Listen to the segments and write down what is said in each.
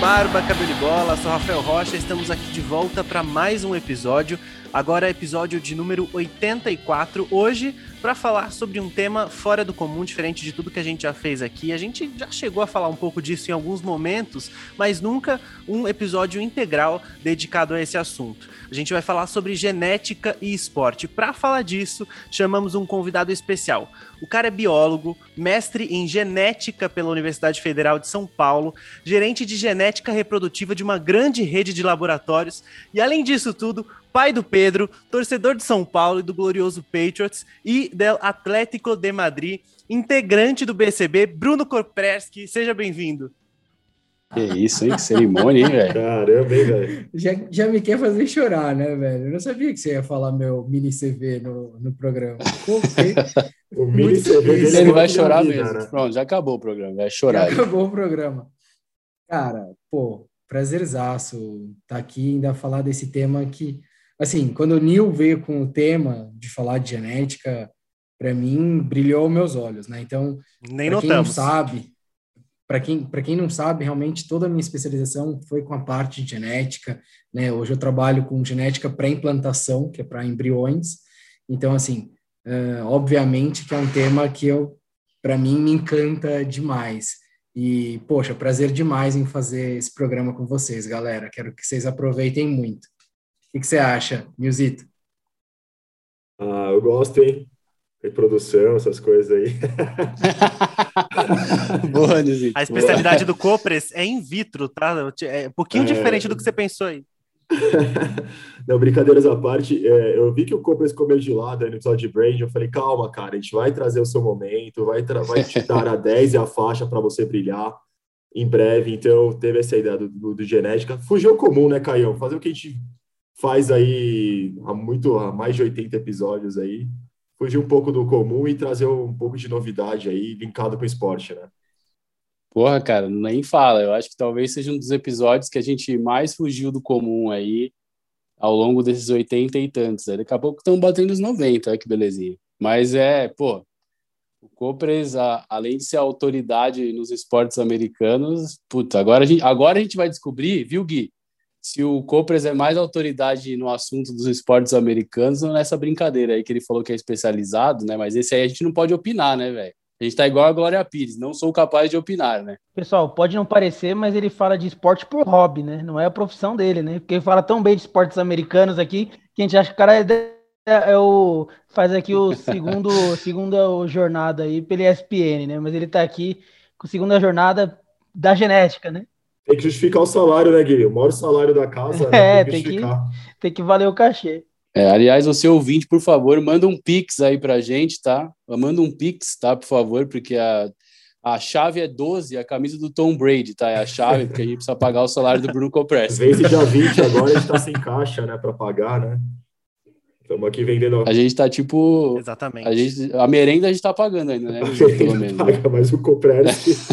Barba Cabelo e Bola, sou Rafael Rocha, estamos aqui de volta para mais um episódio. Agora é episódio de número 84. Hoje para falar sobre um tema fora do comum, diferente de tudo que a gente já fez aqui. A gente já chegou a falar um pouco disso em alguns momentos, mas nunca um episódio integral dedicado a esse assunto. A gente vai falar sobre genética e esporte. Para falar disso, chamamos um convidado especial. O cara é biólogo, mestre em genética pela Universidade Federal de São Paulo, gerente de genética reprodutiva de uma grande rede de laboratórios e, além disso tudo, pai do Pedro, torcedor de São Paulo e do glorioso Patriots e del Atlético de Madrid, integrante do BCB, Bruno Korpreski. Seja bem-vindo. Que isso, hein? Que cerimônia, hein, velho? Caramba, hein, velho? Já, já me quer fazer chorar, né, velho? Eu não sabia que você ia falar meu mini CV no, no programa. Pô, o mini CV dele Ele vai chorar vida, mesmo. Né? Pronto, já acabou o programa, vai chorar. Já acabou o programa. Cara, pô, prazerzaço estar tá aqui e ainda falar desse tema que assim, quando o Neil veio com o tema de falar de genética, para mim brilhou meus olhos, né? Então, nem quem não sabe, para quem para quem não sabe, realmente toda a minha especialização foi com a parte de genética, né? Hoje eu trabalho com genética pré-implantação, que é para embriões. Então, assim, uh, obviamente que é um tema que eu para mim me encanta demais. E, poxa, prazer demais em fazer esse programa com vocês, galera. Quero que vocês aproveitem muito. O que, você acha, Nilzito? Ah, eu gosto, hein? Reprodução, essas coisas aí. Boa, Nilzito. A especialidade Boa. do Copres é in vitro, tá? É um pouquinho é... diferente do que você pensou aí. Não, brincadeiras à parte, é, eu vi que o Copres comeu de lado aí no episódio de Brain, eu falei, calma, cara, a gente vai trazer o seu momento, vai, vai te dar a 10 e a faixa para você brilhar em breve, então teve essa ideia do, do, do genética. Fugiu comum, né, Caião? Fazer o que a gente faz aí há muito, há mais de 80 episódios aí, fugir um pouco do comum e trazer um pouco de novidade aí, linkado com o esporte, né? Porra, cara, nem fala. Eu acho que talvez seja um dos episódios que a gente mais fugiu do comum aí ao longo desses 80 e tantos. Daqui a pouco estão batendo os 90, olha que belezinha. Mas é, pô, o Copres, além de ser autoridade nos esportes americanos, agora a gente, agora a gente vai descobrir, viu, Gui? Se o Copres é mais autoridade no assunto dos esportes americanos ou nessa brincadeira aí que ele falou que é especializado, né? Mas esse aí a gente não pode opinar, né, velho? A gente tá igual a Glória Pires, não sou capaz de opinar, né? Pessoal, pode não parecer, mas ele fala de esporte por hobby, né? Não é a profissão dele, né? Porque ele fala tão bem de esportes americanos aqui que a gente acha que o cara é, é, é o faz aqui o segundo segunda jornada aí pela ESPN, né? Mas ele tá aqui com a segunda jornada da genética, né? Tem que justificar o salário, né, Gui? O maior salário da casa. Né? É, tem, que, tem que valer o cachê. É, aliás, você ouvinte, por favor, manda um pix aí pra gente, tá? Manda um pix, tá, por favor, porque a, a chave é 12, a camisa do Tom Brady, tá? É a chave, porque a gente precisa pagar o salário do Bruno Copres. Vence dia 20, agora a gente tá sem caixa, né, pra pagar, né? Estamos aqui vendendo. A gente tá tipo. Exatamente. A, gente, a merenda a gente tá pagando ainda, né? Pelo menos. Paga, mas o Copres.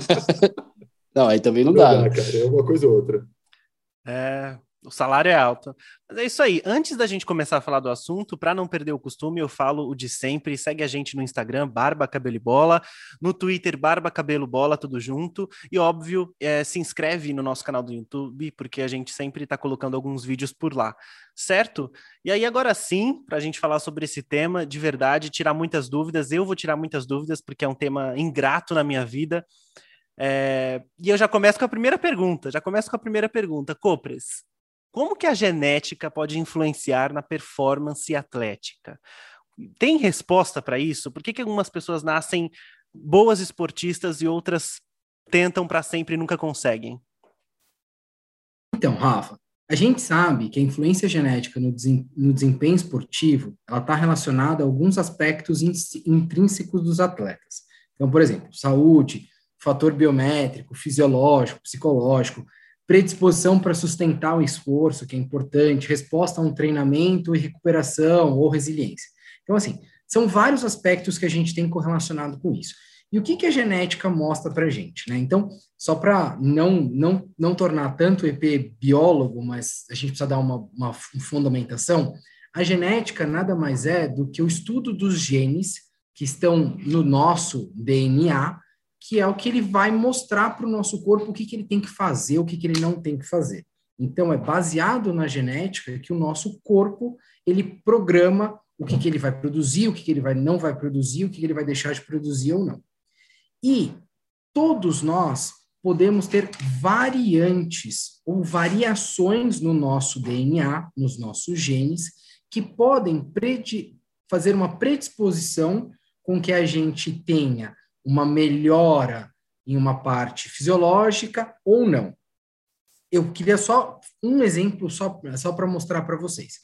Não, aí também não, não dá. dá né? cara, é uma coisa ou outra. É, o salário é alto. Mas é isso aí. Antes da gente começar a falar do assunto, para não perder o costume, eu falo o de sempre. Segue a gente no Instagram, Barba Cabelo e Bola, no Twitter, Barba Cabelo Bola, tudo junto. E óbvio, é, se inscreve no nosso canal do YouTube, porque a gente sempre está colocando alguns vídeos por lá, certo? E aí, agora sim, para a gente falar sobre esse tema, de verdade, tirar muitas dúvidas. Eu vou tirar muitas dúvidas, porque é um tema ingrato na minha vida. É, e eu já começo com a primeira pergunta. Já começo com a primeira pergunta. Copres, como que a genética pode influenciar na performance atlética? Tem resposta para isso? Por que, que algumas pessoas nascem boas esportistas e outras tentam para sempre e nunca conseguem? Então, Rafa, a gente sabe que a influência genética no, desempenho esportivo ela está relacionada a alguns aspectos intrínsecos dos atletas. Então, por exemplo, saúde, fator biométrico, fisiológico, psicológico, predisposição para sustentar o esforço, que é importante, resposta a um treinamento e recuperação ou resiliência. Então, assim, são vários aspectos que a gente tem correlacionado com isso. E o que, que a genética mostra para a gente? Né? Então, só para não, não, não tornar tanto o EP biólogo, mas a gente precisa dar uma, uma fundamentação, a genética nada mais é do que o estudo dos genes que estão no nosso DNA que é o que ele vai mostrar para o nosso corpo o que, que ele tem que fazer, o que, que ele não tem que fazer. Então, é baseado na genética que o nosso corpo ele programa o que, que ele vai produzir, o que, que ele vai, não vai produzir, o que, que ele vai deixar de produzir ou não. E todos nós podemos ter variantes ou variações no nosso DNA, nos nossos genes, que podem fazer uma predisposição com que a gente tenha uma melhora em uma parte fisiológica ou não. Eu queria só um exemplo só, só para mostrar para vocês.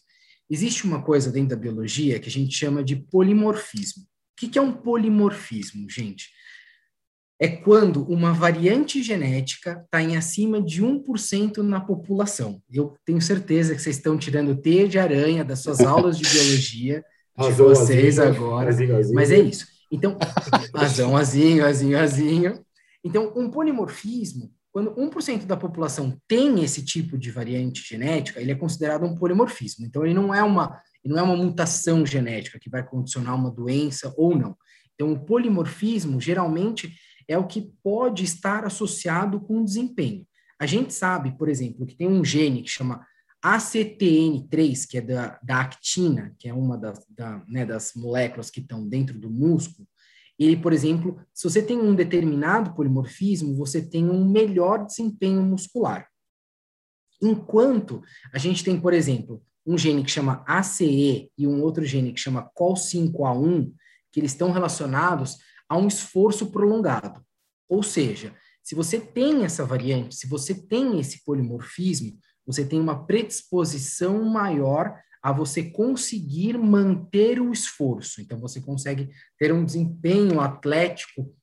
Existe uma coisa dentro da biologia que a gente chama de polimorfismo. O que, que é um polimorfismo, gente? É quando uma variante genética está em acima de 1% na população. Eu tenho certeza que vocês estão tirando teia de aranha das suas aulas de biologia de vocês agora, azinho, azinho. mas é isso. Então, azão, azinho, azinho, azinho. Então, um polimorfismo, quando 1% da população tem esse tipo de variante genética, ele é considerado um polimorfismo. Então, ele não é uma, não é uma mutação genética que vai condicionar uma doença ou não. Então, o polimorfismo, geralmente, é o que pode estar associado com desempenho. A gente sabe, por exemplo, que tem um gene que chama ACTN3, que é da, da actina, que é uma das, da, né, das moléculas que estão dentro do músculo, ele, por exemplo, se você tem um determinado polimorfismo, você tem um melhor desempenho muscular. Enquanto a gente tem, por exemplo, um gene que chama ACE e um outro gene que chama COL5A1, que eles estão relacionados a um esforço prolongado. Ou seja, se você tem essa variante, se você tem esse polimorfismo, você tem uma predisposição maior a você conseguir manter o esforço. Então, você consegue ter um desempenho atlético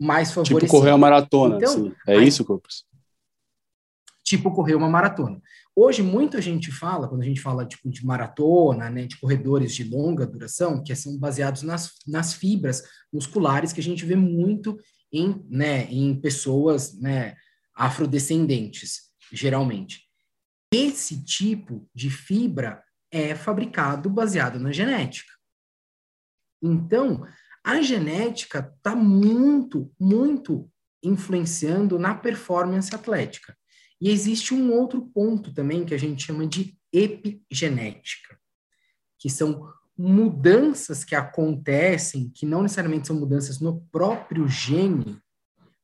mais tipo favorecido. Tipo correr uma maratona, então, assim. É aí, isso, Corpus? Tipo correr uma maratona. Hoje, muita gente fala, quando a gente fala tipo, de maratona, né, de corredores de longa duração, que são baseados nas, nas fibras musculares que a gente vê muito em, né, em pessoas né, afrodescendentes, geralmente. Esse tipo de fibra é fabricado baseado na genética. Então, a genética está muito, muito influenciando na performance atlética. E existe um outro ponto também que a gente chama de epigenética, que são mudanças que acontecem, que não necessariamente são mudanças no próprio gene,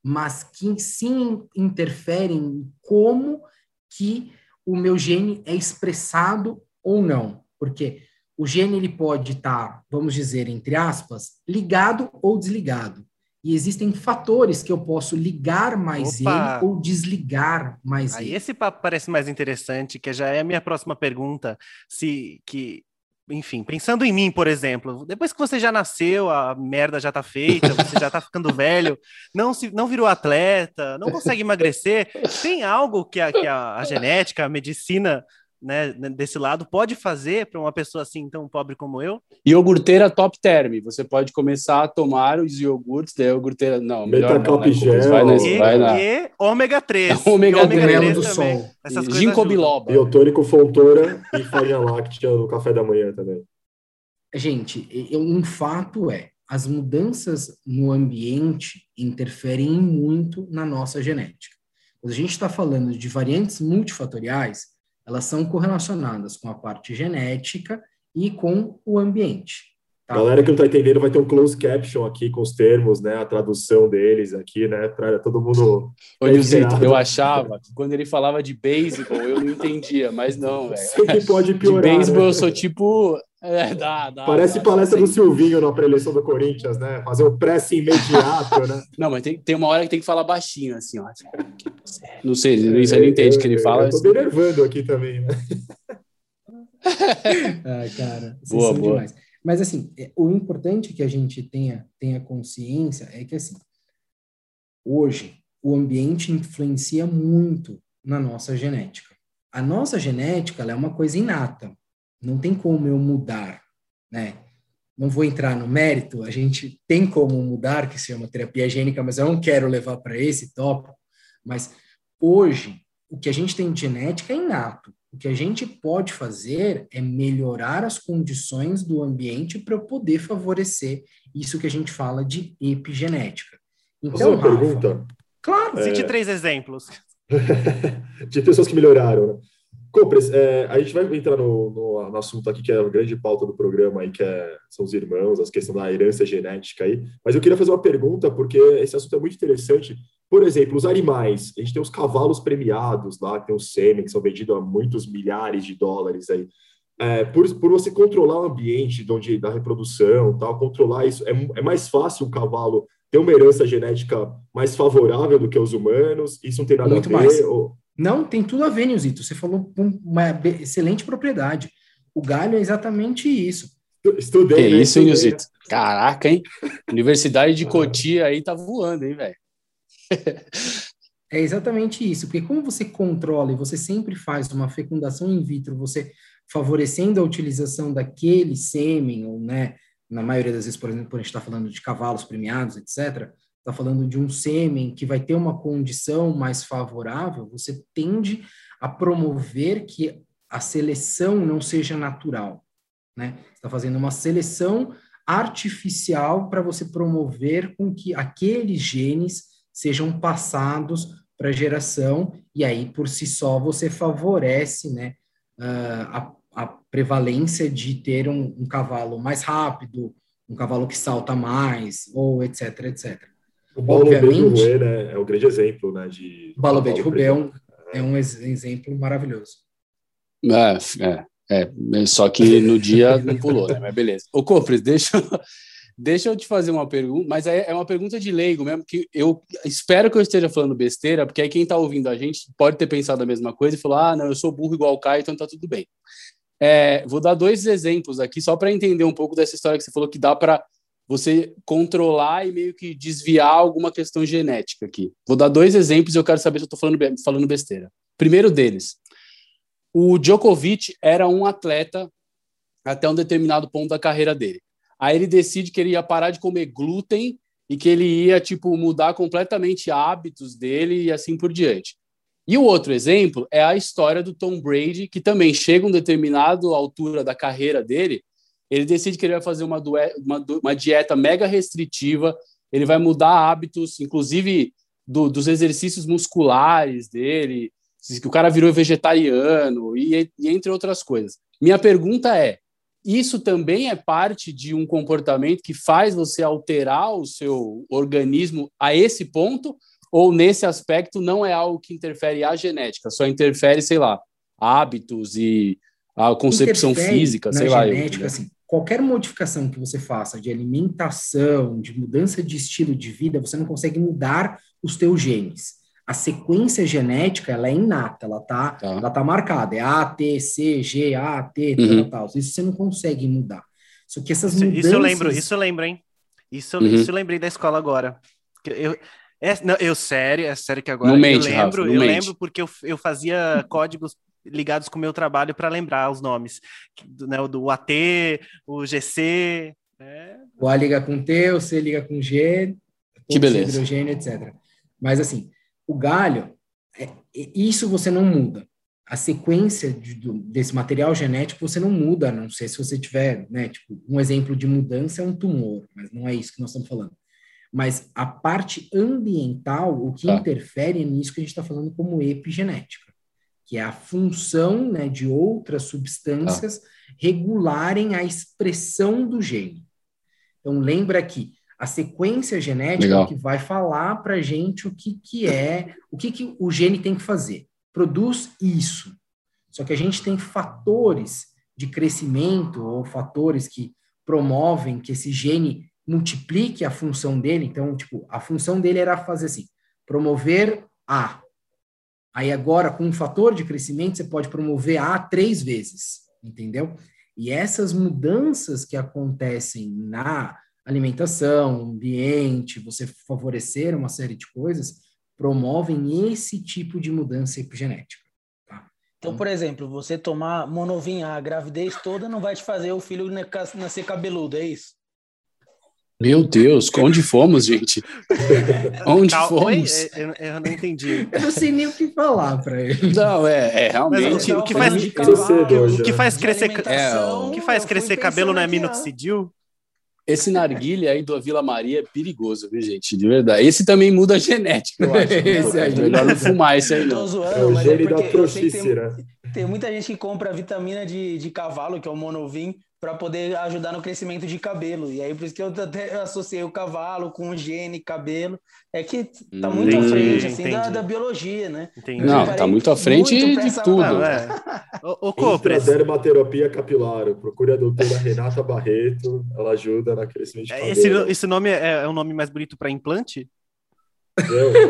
mas que sim interferem em como que o meu gene é expressado ou não. Porque o gene ele pode estar, vamos dizer, entre aspas, ligado ou desligado. E existem fatores que eu posso ligar mais Opa. ele ou desligar mais Aí ele. Esse papo parece mais interessante, que já é a minha próxima pergunta. Se que enfim, pensando em mim, por exemplo, depois que você já nasceu, a merda já tá feita, você já tá ficando velho, não se não virou atleta, não consegue emagrecer, tem algo que a, que a, a genética, a medicina né, desse lado pode fazer para uma pessoa assim tão pobre como eu? Iogurteira top term. Você pode começar a tomar os iogurtes da iogurteira. Não, melhor não, né? vai, na, e, vai na... e ômega 3. ômega, ômega 3 do sol. Ginkgo biloba. Biotônico, fontora e farinha láctea no café da manhã também. Gente, um fato é, as mudanças no ambiente interferem muito na nossa genética. Quando a gente está falando de variantes multifatoriais, elas são correlacionadas com a parte genética e com o ambiente. Tá? Galera que não está entendendo vai ter um close caption aqui com os termos, né? A tradução deles aqui, né? Para todo mundo. Ô, Zito, eu achava que quando ele falava de beisebol eu não entendia, mas não, velho. Sempre pode piorar. De beisebol né? eu sou tipo é, dá, dá, Parece dá, palestra do Silvinho na pré-eleição do Corinthians, né? Fazer um press imediato, né? Não, mas tem, tem uma hora que tem que falar baixinho, assim, ó. Não sei, é, você não entende o que ele fala. Eu tô me nervando aqui também, né? ah, cara, boa, boa. Demais. Mas, assim, é, o importante que a gente tenha, tenha consciência é que, assim, hoje, o ambiente influencia muito na nossa genética. A nossa genética, é uma coisa inata não tem como eu mudar, né? Não vou entrar no mérito, a gente tem como mudar, que se chama terapia gênica, mas eu não quero levar para esse tópico. Mas hoje, o que a gente tem de genética é inato. O que a gente pode fazer é melhorar as condições do ambiente para poder favorecer isso que a gente fala de epigenética. Então, uma Rafa, pergunta? Claro. Cite é... três exemplos. de pessoas que melhoraram, né? Compres, é, a gente vai entrar no, no, no, assunto aqui que é a grande pauta do programa aí, que é, são os irmãos, as questões da herança genética aí. Mas eu queria fazer uma pergunta, porque esse assunto é muito interessante. Por exemplo, os animais. A gente tem os cavalos premiados lá, tem os sêmen, que são vendidos a muitos milhares de dólares aí. É, por, por você controlar o ambiente de onde, da reprodução, tal, controlar isso, é, é mais fácil o cavalo ter uma herança genética mais favorável do que os humanos? Isso não tem nada muito a ver? Mais. Ou... Não, tem tudo a ver, Nilzito. Você falou com uma excelente propriedade. O galho é exatamente isso. Estudei. Que né? isso, Nilzito? Caraca, hein? Universidade de Cotia aí tá voando, hein, velho? é exatamente isso, porque como você controla e você sempre faz uma fecundação in vitro, você favorecendo a utilização daquele sêmen, ou, né, na maioria das vezes, por exemplo, quando a gente está falando de cavalos premiados, etc., está falando de um sêmen que vai ter uma condição mais favorável, você tende a promover que a seleção não seja natural, né? Está fazendo uma seleção artificial para você promover com que aqueles genes sejam passados para a geração e aí por si só você favorece, né, a, a prevalência de ter um, um cavalo mais rápido, um cavalo que salta mais, ou etc, etc. O Paulo B de Rouet, né, é um grande exemplo, né, de... O Paulo B de Rouet é um, é um exemplo maravilhoso. É, é, é, só que no dia não pulou, né, mas beleza. Ô, Copres, deixa, deixa eu te fazer uma pergunta, mas é, é uma pergunta de leigo mesmo, que eu espero que eu esteja falando besteira, porque aí quem está ouvindo a gente pode ter pensado a mesma coisa e falar, ah, não, eu sou burro igual o Caio, então tá tudo bem. É, vou dar dois exemplos aqui, só para entender um pouco dessa história que você falou que dá para você controlar e meio que desviar alguma questão genética aqui. Vou dar dois exemplos e eu quero saber se eu estou falando, falando besteira. Primeiro deles, o Djokovic era um atleta até um determinado ponto da carreira dele. Aí ele decide que ele ia parar de comer glúten e que ele ia tipo mudar completamente hábitos dele e assim por diante. E o outro exemplo é a história do Tom Brady, que também chega a um determinado altura da carreira dele, ele decide que ele vai fazer uma, uma, uma dieta mega restritiva, ele vai mudar hábitos, inclusive do, dos exercícios musculares dele, que o cara virou vegetariano e, e entre outras coisas. Minha pergunta é: isso também é parte de um comportamento que faz você alterar o seu organismo a esse ponto? ou nesse aspecto não é algo que interfere a genética, só interfere, sei lá, hábitos e a concepção interfere física, sei lá. Genética, eu, assim, qualquer modificação que você faça de alimentação, de mudança de estilo de vida, você não consegue mudar os teus genes. A sequência genética, ela é inata, ela tá, tá. ela tá marcada, é A, T, C, G, A, T, uhum. tal, tal. Isso você não consegue mudar. Só que essas isso, mudanças... Isso eu lembro, isso eu lembro, hein? Isso, uhum. isso eu lembrei da escola agora. Eu, é, não, eu sério, é sério que agora mente, eu lembro, Rafa, eu mente. lembro porque eu, eu fazia códigos ligados com o meu trabalho para lembrar os nomes, né, o do AT, o GC, né? O A liga com T, o C liga com G, que beleza. hidrogênio, etc. Mas assim, o galho, é, isso você não muda. A sequência de, do, desse material genético você não muda, a não sei se você tiver, né, tipo, um exemplo de mudança é um tumor, mas não é isso que nós estamos falando. Mas a parte ambiental, o que tá. interfere é nisso que a gente está falando como epigenética, que é a função né, de outras substâncias tá. regularem a expressão do gene. Então, lembra que a sequência genética Legal. que vai falar para a gente o que, que é, o que, que o gene tem que fazer. Produz isso. Só que a gente tem fatores de crescimento ou fatores que promovem que esse gene multiplique a função dele. Então, tipo, a função dele era fazer assim, promover A. Aí agora, com um fator de crescimento, você pode promover A três vezes, entendeu? E essas mudanças que acontecem na alimentação, ambiente, você favorecer uma série de coisas, promovem esse tipo de mudança epigenética. Tá? Então, por exemplo, você tomar monovinha a gravidez toda não vai te fazer o filho nascer cabeludo, é isso? Meu Deus, onde fomos, gente? Onde Calma, fomos? Eu, eu, não entendi. Eu não sei nem o que falar para ele. Não, é, é realmente. o, que faz, o, que faz crescer, é, o que faz crescer cabelo não é minoxidil? esse narguilha aí do Vila Maria é perigoso, viu, gente? De verdade. Esse também muda a genética, eu acho. esse aí, melhor não fumar esse aí, não. Tô zoando, é o mas é gene é da prostice, né? Tem muita gente que compra vitamina de, de cavalo, que é o monovim, para poder ajudar no crescimento de cabelo. E aí, por isso que eu até associei o cavalo com o gene, cabelo. É que tá muito à frente, assim, da, da, biologia, né? Entendi. Não, tá muito à frente muito de tudo. Não, é. o, o Copres. Dermaterapia capilar. Procure a doutora Renata Barreto, ela ajuda na crescimento de é, cabelo. Esse, esse nome é, é um nome mais bonito para implante? Não, é,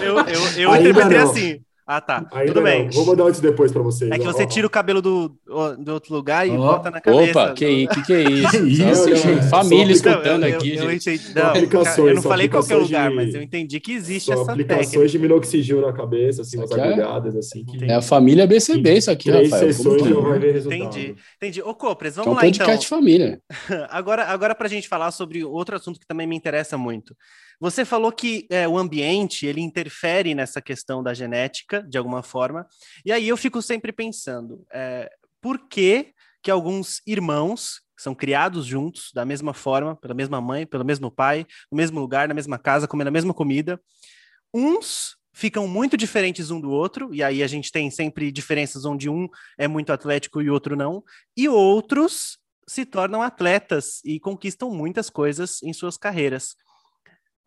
é eu, eu, eu interpretei assim. Ah, tá. Ainda Tudo bem. Vou mandar antes depois para vocês. É que você tira o cabelo do, do outro lugar e oh. bota na cabeça. Opa, que, que, que é isso? que isso, não, gente? Família escutando eu, aqui, eu, gente. Eu, entendi, não, eu não falei qualquer lugar, de, mas eu entendi que existe essa aplicações técnica. de minoxidil na cabeça, assim, umas é? agulhadas, assim. Que... É a família BCB isso aqui, Três Rafael. sessões já vai ver resultado. Entendi. Entendi. Ô, Copres, vamos é um lá, então. podcast família. agora, agora para a gente falar sobre outro assunto que também me interessa muito. Você falou que é, o ambiente ele interfere nessa questão da genética de alguma forma, e aí eu fico sempre pensando é, por que que alguns irmãos são criados juntos da mesma forma, pela mesma mãe, pelo mesmo pai, no mesmo lugar, na mesma casa, comendo a mesma comida, uns ficam muito diferentes um do outro, e aí a gente tem sempre diferenças onde um é muito atlético e outro não, e outros se tornam atletas e conquistam muitas coisas em suas carreiras.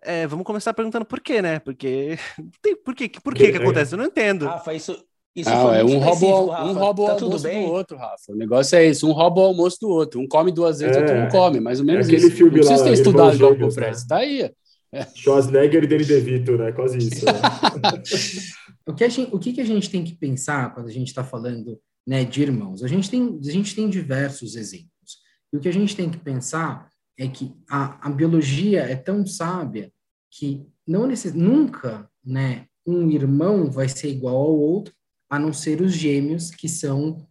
É, vamos começar perguntando por quê, né? Porque. Tem, por quê? Por quê que acontece? Eu não entendo. Rafa, isso. Isso ah, é um roubo, um roubo tá almoço bem? do outro, Rafa. O negócio é isso, um rouba o almoço do outro. Um come duas vezes, é, outro não come, mais ou menos é isso. Filme não precisa ter estudado igual o né? tá aí. É. Schwarzenegger e Danny DeVito, né? Quase isso. Né? o, que a gente, o que, que a gente tem que pensar quando a gente está falando né, de irmãos? A gente, tem, a gente tem diversos exemplos. E o que a gente tem que pensar é que a, a biologia é tão sábia que não necess... nunca, né, um irmão vai ser igual ao outro, a não ser os gêmeos que são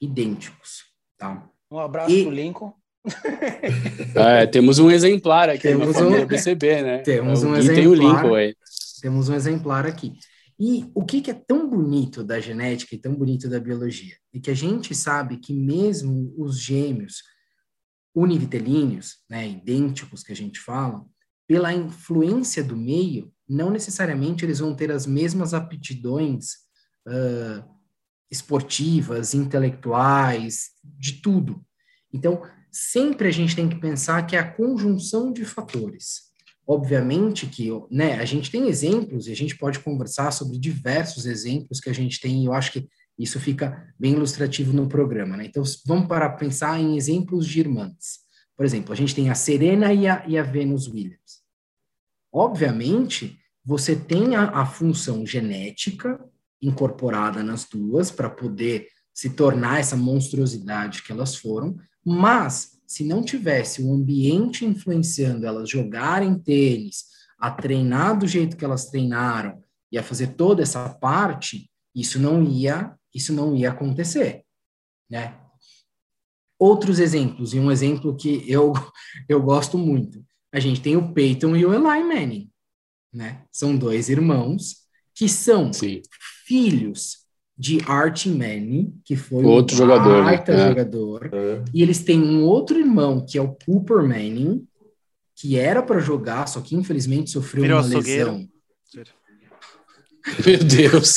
idênticos, tá? Um abraço e... pro Lincoln. é, temos um exemplar aqui temos na família um... BCB, né? Temos um exemplar. Tem o Lincoln aí. Temos um exemplar aqui. E o que, que, é tão bonito da genética e tão bonito da biologia? É que a gente sabe que mesmo os gêmeos univitelíneos, né, idênticos que a gente fala, pela influência do meio, não necessariamente eles vão ter as mesmas aptidões uh, esportivas, intelectuais, de tudo. Então, sempre a gente tem que pensar que é a conjunção de fatores. Obviamente que né, a gente tem exemplos e a gente pode conversar sobre diversos exemplos que a gente tem, e eu acho que isso fica bem ilustrativo no programa. Né? Então, vamos para pensar em exemplos de irmãs. Por exemplo, a gente tem a Serena e a, e a Venus Williams. Obviamente, você tem a, a função genética incorporada nas duas para poder se tornar essa monstruosidade que elas foram, mas se não tivesse o ambiente influenciando elas jogarem tênis, a treinar do jeito que elas treinaram e a fazer toda essa parte, isso não ia, isso não ia acontecer, né? Outros exemplos, e um exemplo que eu, eu gosto muito. A gente tem o Peyton e o Eli Manning, né? São dois irmãos que são Sim. filhos de Archie Manning, que foi outro um jogador, né? É. jogador. É. E eles têm um outro irmão, que é o Cooper Manning, que era para jogar, só que infelizmente sofreu Virou uma lesão. Meu Deus.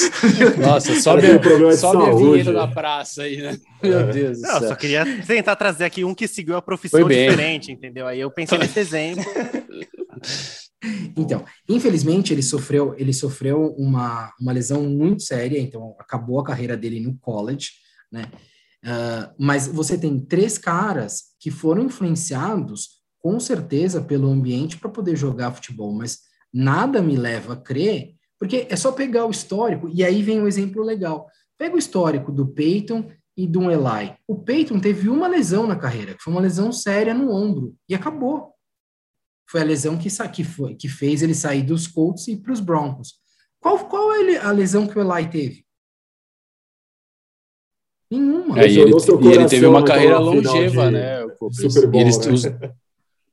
Nossa, sobe, a, sobe a vinheta da praça aí, né? Meu é. Deus do Não, só queria tentar trazer aqui um que seguiu a profissão diferente, entendeu? Aí eu pensei nesse exemplo. Então, infelizmente ele sofreu, ele sofreu uma, uma lesão muito séria, então acabou a carreira dele no college, né? Uh, mas você tem três caras que foram influenciados com certeza pelo ambiente para poder jogar futebol, mas nada me leva a crer porque é só pegar o histórico, e aí vem um exemplo legal. Pega o histórico do Peyton e do Eli. O Peyton teve uma lesão na carreira, que foi uma lesão séria no ombro, e acabou. Foi a lesão que, que, foi, que fez ele sair dos Colts e para os Broncos. Qual, qual é a lesão que o Eli teve? Nenhuma. É, e, ele, e ele teve uma carreira longeva, de... né? Super bom, eles, né? Os,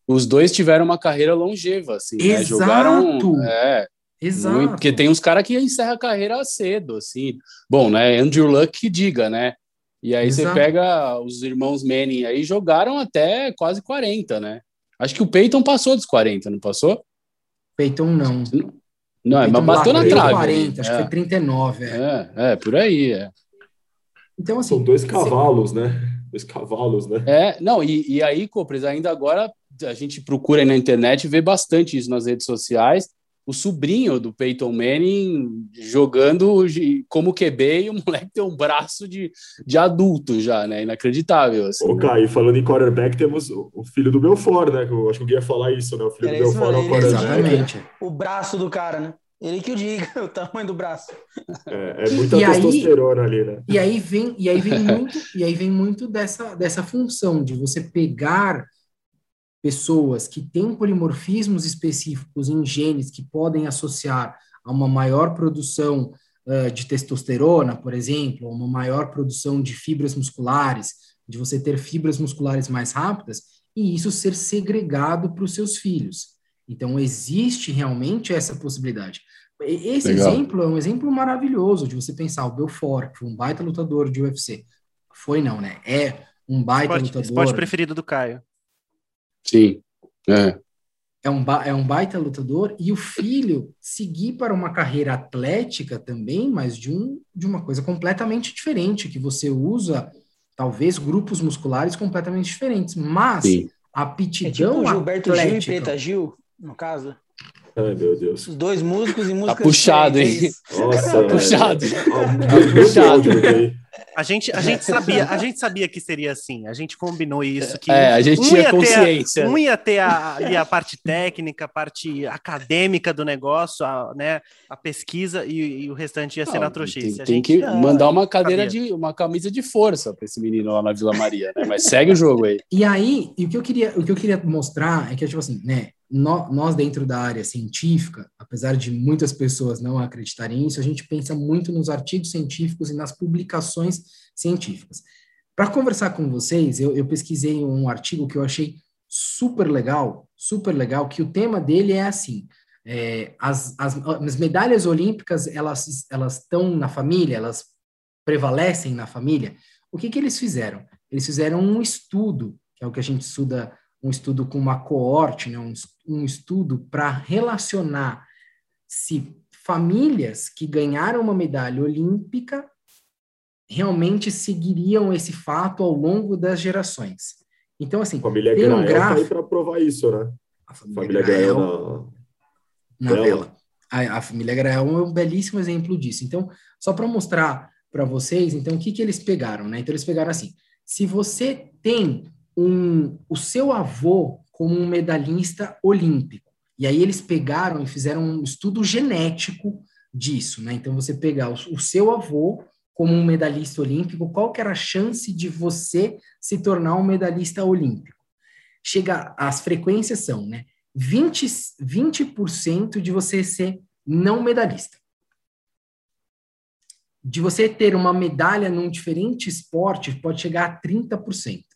os, dois tiveram uma carreira longeva, assim, Exato. Né? Jogaram. É, Exato. Muito, porque tem uns caras que encerram a carreira cedo, assim. Bom, né? Andrew Luck que diga, né? E aí Exato. você pega os irmãos Manning aí, jogaram até quase 40, né? Acho que o Peyton passou dos 40, não passou? Peyton não. Não, Peyton mas bateu na trave. 40, acho que é. foi 39. É. É, é, por aí, é. Então, assim. São dois você- cavalos, né? Dois cavalos, né? É, não, e, e aí, Copres, ainda agora a gente procura aí na internet e vê bastante isso nas redes sociais. O sobrinho do Peyton Manning jogando como QB e o moleque tem um braço de, de adulto já, né? Inacreditável. Assim, Ô, né? Kai, falando em quarterback, temos o filho do Belfort, né? que Eu acho que o Gui ia falar isso, né? O filho Era do isso Belfort é o quarterback. Exatamente. O braço do cara, né? Ele que o diga, o tamanho do braço. É, é muita E aí- testosterona ali, né? E aí vem, e aí vem muito, e aí vem muito dessa, dessa função de você pegar pessoas que têm polimorfismos específicos em genes que podem associar a uma maior produção ah, de testosterona, por exemplo, uma maior produção de fibras musculares, de você ter fibras musculares mais rápidas, e isso ser segregado para os seus filhos. Então, existe realmente essa possibilidade. Esse Legal. exemplo é um exemplo maravilhoso de você pensar o Belfort, que foi um baita lutador de UFC. Foi não, né? É um baita Esporte, lutador. esporte preferido do Caio. Sim. É. é um, é um baita lutador, e o filho seguir para uma carreira atlética também, mas de, um, de uma coisa completamente diferente, que você usa, talvez, grupos musculares completamente diferentes, mas Sim. a É aptidão tipo o Gilberto Gil e. Preta Gil, no caso. Ai, meu Deus. Os dois músicos e músicas puxado, diferentes, hein? é. Nossa, Tá puxado. É, puxado. A gente, a gente sabia, a gente sabia que seria assim. A gente combinou isso que É, a gente um tinha ia ter a- consciência. um ia ter a, ali a parte técnica, a parte acadêmica do negócio, a, né, a pesquisa e, e o restante ia ser Não, na trouxice. Tem, A tem gente que mandar uma cadeira sabia. de uma camisa de força para esse menino lá na Vila Maria, né? Mas segue o jogo aí. E aí, e o que eu queria, o que eu queria mostrar é que, tipo assim, né, nó- nós dentro da área científica, apesar de muitas pessoas não acreditarem nisso, a gente pensa muito nos artigos científicos e nas publicações científicas. Para conversar com vocês, eu, eu pesquisei um artigo que eu achei super legal, super legal, que o tema dele é assim, é, as, as, as medalhas olímpicas, elas elas estão na família, elas prevalecem na família. O que que eles fizeram? Eles fizeram um estudo, que é o que a gente estuda, um estudo com uma coorte, né, um, um estudo para relacionar se famílias que ganharam uma medalha olímpica realmente seguiriam esse fato ao longo das gerações. Então, assim, Família Tem um tá gráfico- para provar isso, né? a Família Grael na... na vela. A, a família Grael é um belíssimo exemplo disso. Então, só para mostrar para vocês, então, o que, que eles pegaram, né? Então, eles pegaram assim: se você tem um, o seu avô como um medalhista olímpico, e aí eles pegaram e fizeram um estudo genético disso, né? Então, você pegar o, o seu avô como um medalhista olímpico, qual que era a chance de você se tornar um medalhista olímpico? Chega, as frequências são, né? 20, 20% de você ser não medalhista. De você ter uma medalha num diferente esporte, pode chegar a 30%.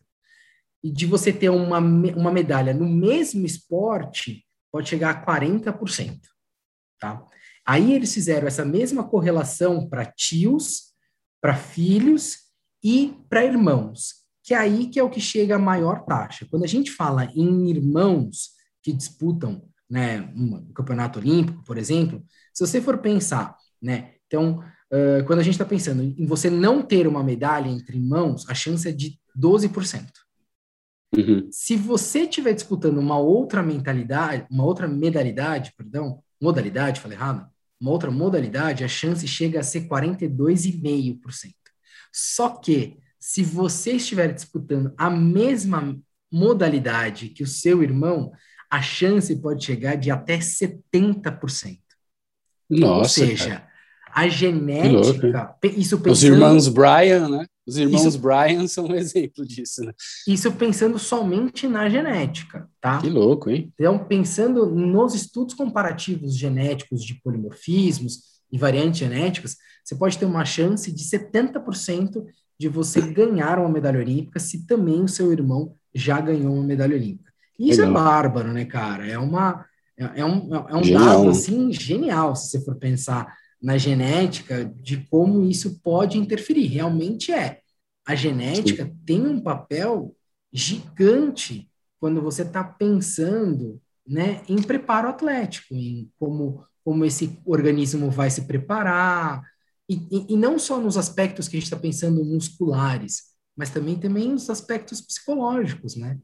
E de você ter uma, uma medalha no mesmo esporte, pode chegar a 40%. Tá? Aí eles fizeram essa mesma correlação para tios, para filhos e para irmãos, que é aí que é o que chega a maior taxa. Quando a gente fala em irmãos que disputam né, um campeonato olímpico, por exemplo, se você for pensar, né, então, uh, quando a gente está pensando em você não ter uma medalha entre irmãos, a chance é de 12%. Uhum. Se você estiver disputando uma outra mentalidade, uma outra medalidade, perdão, modalidade, falei errado, uma outra modalidade, a chance chega a ser 42,5%. Só que, se você estiver disputando a mesma modalidade que o seu irmão, a chance pode chegar de até 70%. Nossa, Ou seja, cara. a genética, pe- isso pensando, os irmãos Brian, né? Os irmãos Isso- Brian são um exemplo disso, né? isso pensando somente na genética, tá? Que louco, hein? Então, pensando nos estudos comparativos genéticos de polimorfismos e variantes genéticas, você pode ter uma chance de 70% de você ganhar uma medalha olímpica se também o seu irmão já ganhou uma medalha olímpica. E isso Legal. é bárbaro, né, cara? É uma é, é um, é um Genial, dado assim genial se você for pensar na genética de como isso pode interferir. Realmente é. a genética Sim. tem um papel gigante quando você está pensando né, em preparo atlético, em como, como esse organismo vai se preparar, e, e, e não só nos aspectos que a gente está pensando musculares, mas também, também nos aspectos psicológicos, né?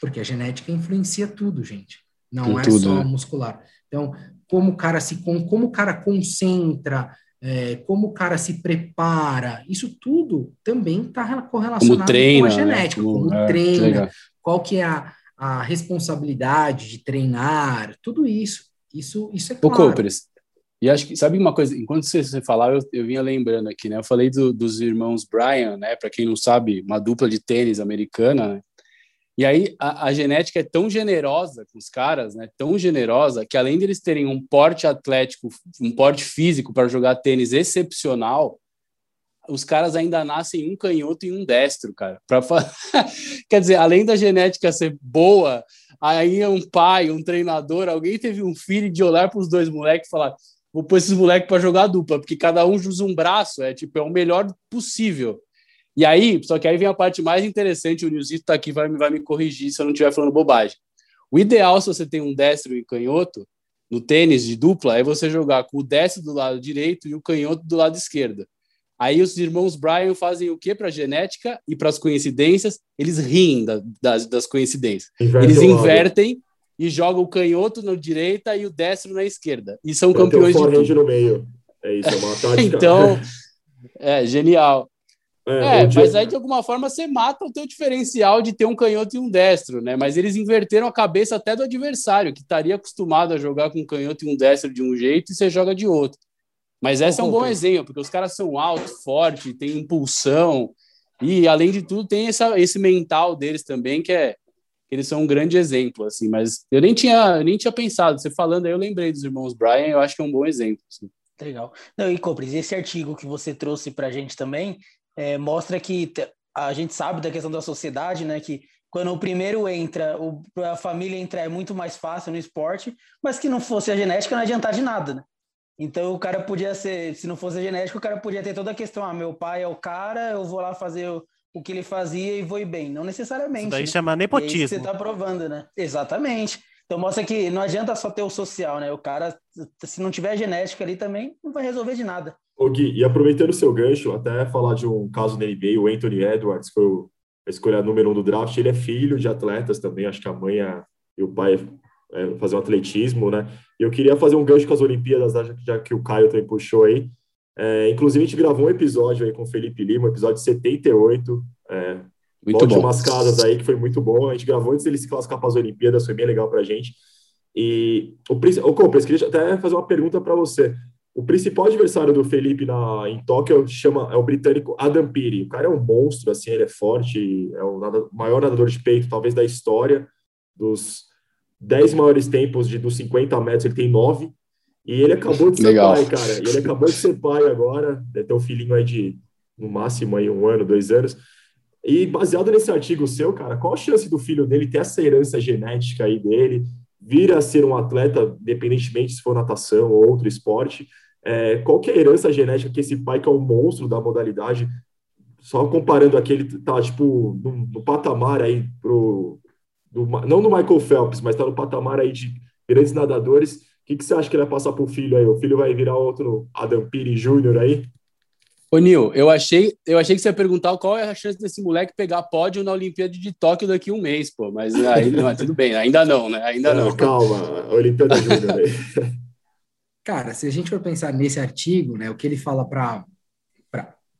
Porque a genética influencia tudo, gente. Não é tudo, só né? muscular. Então, como o cara se como o cara concentra, é, como o cara se prepara, isso tudo também está correlacionado treina, com a né? genética, né? como, como é, treina, qual que é a, a responsabilidade de treinar, tudo isso. Isso, isso é claro. Ô, e acho que, sabe uma coisa, enquanto você, você falava, eu, eu vinha lembrando aqui, né? Eu falei do, dos irmãos Bryan, né? Para quem não sabe, uma dupla de tênis americana, né? E aí a, a, genética é tão generosa com os caras, né? Tão generosa que além deles terem um porte atlético, um porte físico para jogar tênis excepcional, os caras ainda nascem um canhoto e um destro, cara. Pra... Quer dizer, além da genética ser boa, aí é um pai, um treinador, alguém teve um filho de olhar para os dois moleques e falar: vou pôr esses moleques para jogar dupla, porque cada um usa um braço, é tipo, é o melhor possível. E aí, só que aí vem a parte mais interessante, o Nilzito tá aqui, vai, vai me corrigir se eu não estiver falando bobagem. O ideal, se você tem um destro e canhoto, no tênis de dupla, é você jogar com o destro do lado direito e o canhoto do lado esquerdo. Aí os irmãos Bryan fazem o que para a genética e para as coincidências? Eles riem da, das, das coincidências. Inverte Eles invertem e jogam o canhoto na direita e o destro na esquerda. E são campeões um de tudo. no meio. É isso, é uma tática. então, é genial. É, é mas aí de alguma forma você mata o teu diferencial de ter um canhoto e um destro, né? Mas eles inverteram a cabeça até do adversário, que estaria acostumado a jogar com um canhoto e um destro de um jeito e você joga de outro. Mas esse é um bom exemplo, porque os caras são altos, fortes, têm impulsão, e além de tudo, tem essa, esse mental deles também, que é eles são um grande exemplo, assim, mas eu nem tinha, eu nem tinha pensado, você falando aí, eu lembrei dos irmãos Brian, eu acho que é um bom exemplo. Assim. Legal. Não, e Copres, esse artigo que você trouxe para a gente também é, mostra que a gente sabe da questão da sociedade, né, que quando o primeiro entra, o, a família entra é muito mais fácil no esporte, mas que não fosse a genética não adiantar de nada, né? Então o cara podia ser, se não fosse genético, o cara podia ter toda a questão, ah, meu pai é o cara, eu vou lá fazer o, o que ele fazia e vou ir bem. Não necessariamente. Isso daí né? chama nepotismo. É você está provando, né? Exatamente. Então mostra que não adianta só ter o social, né? O cara, se não tiver genética ali também, não vai resolver de nada. Ô Gui, e aproveitando o seu gancho, até falar de um caso na NBA, o Anthony Edwards, que foi a escolha número um do draft, ele é filho de atletas também, acho que a mãe é, e o pai é, fazer um atletismo, né? E eu queria fazer um gancho com as Olimpíadas, já, que o Caio também puxou aí. É, inclusive, a gente gravou um episódio aí com o Felipe Lima, episódio 78. É, muito bom. umas casas aí, que foi muito bom. A gente gravou antes dele se classificar para as Olimpíadas, foi bem legal para a gente. E o, o Compras, queria até fazer uma pergunta para você. O principal adversário do Felipe na, em Tóquio chama, é o britânico Adam Peary. O cara é um monstro, assim, ele é forte, é o nada, maior nadador de peito, talvez, da história dos 10 maiores tempos de, dos 50 metros, ele tem 9. E ele acabou de ser Legal. pai, cara. E ele acabou de ser pai agora, deve ter um filhinho aí de, no máximo, aí um ano, dois anos. E baseado nesse artigo seu, cara, qual a chance do filho dele ter essa herança genética aí dele, vir a ser um atleta, independentemente se for natação ou outro esporte? É, qual que é a herança genética que esse pai, que é o monstro da modalidade, só comparando aquele, tá, tipo, no, no patamar aí pro, do, não do Michael Phelps, mas está no patamar aí de grandes nadadores. O que, que você acha que ele vai passar para o filho aí? O filho vai virar outro Adam Peary Jr. aí? Ô, Nil, eu achei, eu achei que você ia perguntar qual é a chance desse moleque pegar pódio na Olimpíada de Tóquio daqui a um mês, pô. Mas aí não, tudo bem, ainda não, né? Ainda não. não. Calma, Olimpíada Júnior aí. Cara, se a gente for pensar nesse artigo, né, o que ele fala para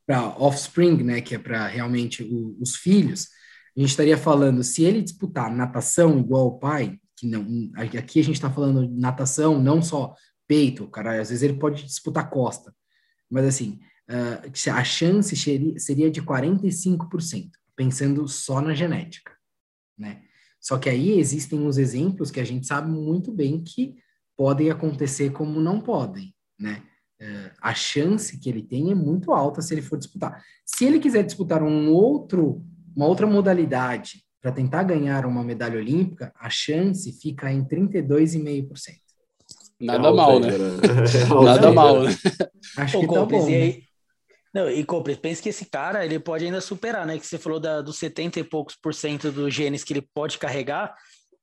para offspring, né, que é para realmente o, os filhos, a gente estaria falando, se ele disputar natação igual o pai, que não, aqui a gente está falando de natação, não só peito, cara, às vezes ele pode disputar costa, mas assim, uh, a chance seria, de 45%, pensando só na genética, né? Só que aí existem uns exemplos que a gente sabe muito bem que podem acontecer como não podem, né? Uh, a chance que ele tem é muito alta se ele for disputar. Se ele quiser disputar um outro uma outra modalidade para tentar ganhar uma medalha olímpica, a chance fica em 32,5%. Nada mal, né? Nada mal, né? Acho que tá bom. E aí, Não, e Compre, pensa que esse cara ele pode ainda superar, né? Que você falou da, dos 70 e poucos por cento dos genes que ele pode carregar.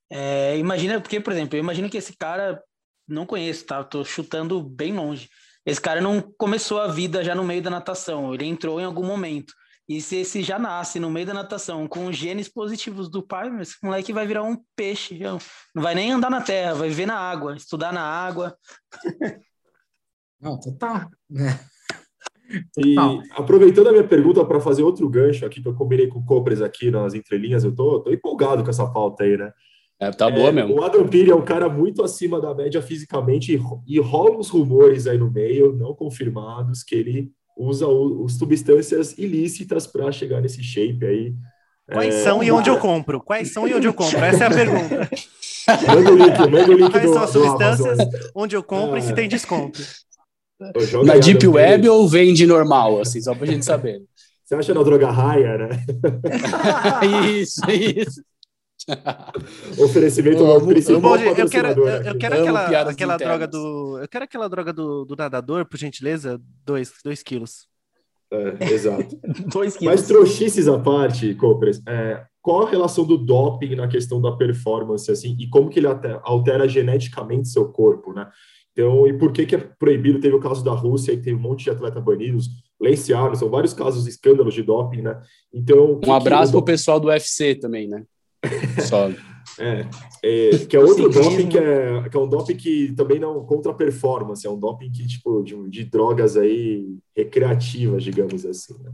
É, imagina, porque, por exemplo, eu imagino que esse cara, não conheço, tá? Tô chutando bem longe. Esse cara não começou a vida já no meio da natação, ele entrou em algum momento. E se esse já nasce no meio da natação com os genes positivos do pai, esse moleque vai virar um peixe. Não vai nem andar na terra, vai viver na água, estudar na água. Não, total. Né? E aproveitando a minha pergunta para fazer outro gancho aqui, que eu combinei com o Copres aqui nas entrelinhas, eu tô, tô empolgado com essa pauta aí, né? É, tá boa É, mesmo. O Adam Peary é um cara muito acima da média fisicamente e, e rolam os rumores aí no meio, não confirmados, que ele usa o, os substâncias ilícitas para chegar nesse shape aí. Quais É, são e onde eu compro? Quais são e onde eu compro? Essa é a pergunta. Manda o link, manda o link Quais do, são as substâncias, onde eu compro e se Ah. tem desconto. Na Deep. Web ou vende normal, assim, só pra gente saber. Você acha na droga raia, né? isso, isso. Oferecimento Eu do amo- principal Bom, gente, eu quero, eu, eu quero aquela, aquela droga do. Eu quero aquela droga do, do nadador, por gentileza. Dois, dois quilos. É, exato. Dois quilos. Mas trouxices à parte, Copres, é, qual a relação do doping na questão da performance, assim, e como que ele ate- altera geneticamente seu corpo, né? Então, e por que que é proibido? Teve o caso da Rússia, e tem um monte de atleta banidos, Lance Armstrong, são vários casos, escândalos de doping, né? Então, Um abraço pro o pessoal do UFC também, né? Só. É, é, que é outro Ciclismo. doping que é, que é um doping que também não contra a performance, é um doping que tipo de, de drogas aí recreativas, digamos assim, né?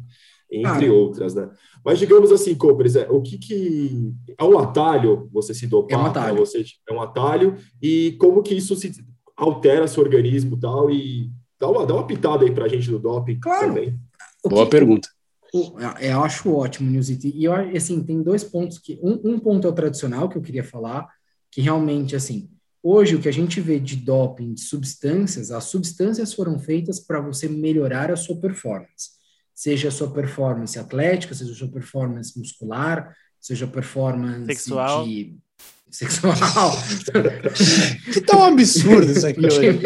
entre Ah. outras, né? Mas digamos assim, Copres, é, o que que é um atalho você se dopar? É um atalho. Você, é um atalho e como que isso se altera seu organismo e tal e dá uma dá uma pitada aí pra gente do doping Claro. também. Boa que- pergunta. o- é, eu acho ótimo, Nilzito. E eu, assim, tem dois pontos que. Um, um ponto é o tradicional que eu queria falar, que realmente, assim, hoje o que a gente vê de doping, de substâncias, as substâncias foram feitas para você melhorar a sua performance. Seja a sua performance atlética, seja a sua performance muscular, seja a performance Sexual. de. Sexual. Que tá um absurdo isso aqui hoje.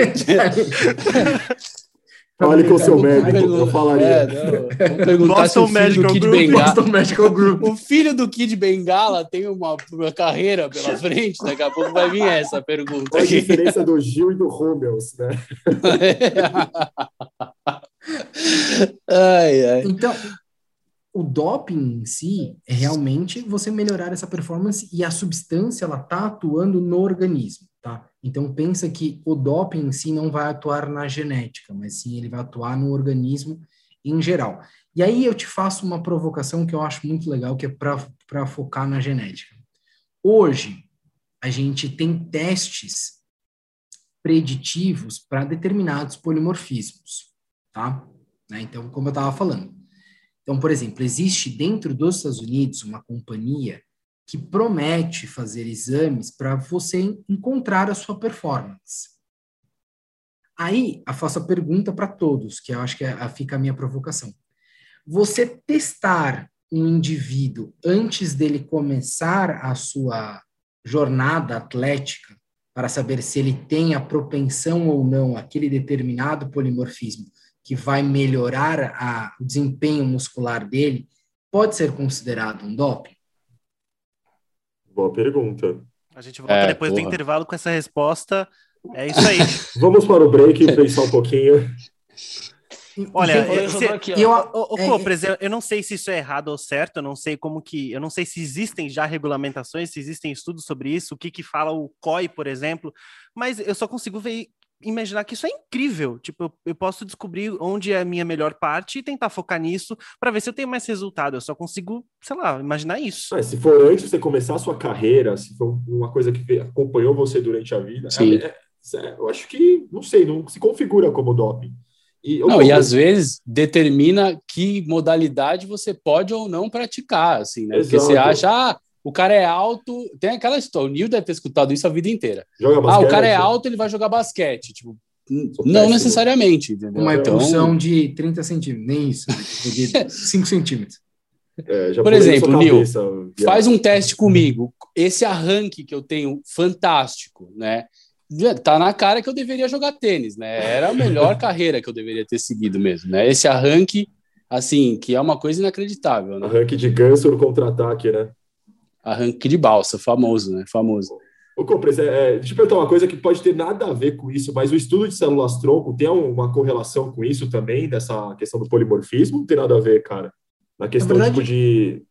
Fale com o seu médico, eu falaria. É, não, perguntar Boston se o filho Medical do Kid Group. Bengala... Boston Medical Group. O filho do Kid Bengala tem uma, uma carreira pela frente, daqui a pouco vai vir essa pergunta Qual a aqui. diferença do Gil e do Rommels, né? ai, ai. Então, o doping em si é realmente você melhorar essa performance e a substância ela tá atuando no organismo, tá? Então pensa que o doping em si não vai atuar na genética, mas sim ele vai atuar no organismo em geral. E aí eu te faço uma provocação que eu acho muito legal, que é para focar na genética. Hoje a gente tem testes preditivos para determinados polimorfismos, tá? Né? Então, como eu estava falando, então, por exemplo, existe dentro dos Estados Unidos uma companhia que promete fazer exames para você encontrar a sua performance. Aí, eu faço a pergunta para todos, que eu acho que é- fica a minha provocação. Você testar um indivíduo antes dele começar a sua jornada atlética para saber se ele tem a propensão ou não aquele determinado polimorfismo que vai melhorar a, o desempenho muscular dele, pode ser considerado um doping? Boa pergunta. A gente volta É, depois do porra. intervalo com essa resposta. É isso aí. Vamos para o break e pensar um pouquinho. Olha, eu não sei se isso é errado ou certo, eu não sei como que. Eu não sei se existem já regulamentações, se existem estudos sobre isso, o que, que fala o COI, por exemplo, mas eu só consigo ver, imaginar que isso é incrível. Tipo, eu, eu posso descobrir onde é a minha melhor parte e tentar focar nisso para ver se eu tenho mais resultado. Eu só consigo, sei lá, imaginar isso. Ah, se for antes de você começar a sua carreira, se for uma coisa que acompanhou você durante a vida, Sim. é- é- eu acho que, não sei, não se configura como doping. E, Não, e às vezes determina que modalidade você pode ou não praticar, assim, né? Porque Exato. você acha, ah, o cara é alto, tem aquela história, o Nil deve ter escutado isso a vida inteira. joga ah, basquete, o cara é alto, ele vai jogar basquete. Tipo, não necessariamente, entendeu? Uma Então, impulsão de 30 centímetros, nem isso, né? De 5 centímetros. é, já Por exemplo, Nil, faz um teste comigo. Esse arranque que eu tenho, fantástico, né? Tá na cara que eu deveria jogar tênis, né? Era a melhor carreira que eu deveria ter seguido mesmo, né? Esse arranque assim, que é uma coisa inacreditável, né? Arranque de ganso no contra-ataque, né? Arranque de balsa, famoso, né? Famoso. Ô, Compres, é, é, deixa eu perguntar uma coisa que pode ter nada a ver com isso, mas o estudo de células-tronco tem uma correlação com isso também, dessa questão do polimorfismo? Não tem nada a ver, cara? Na questão verdade... tipo, de,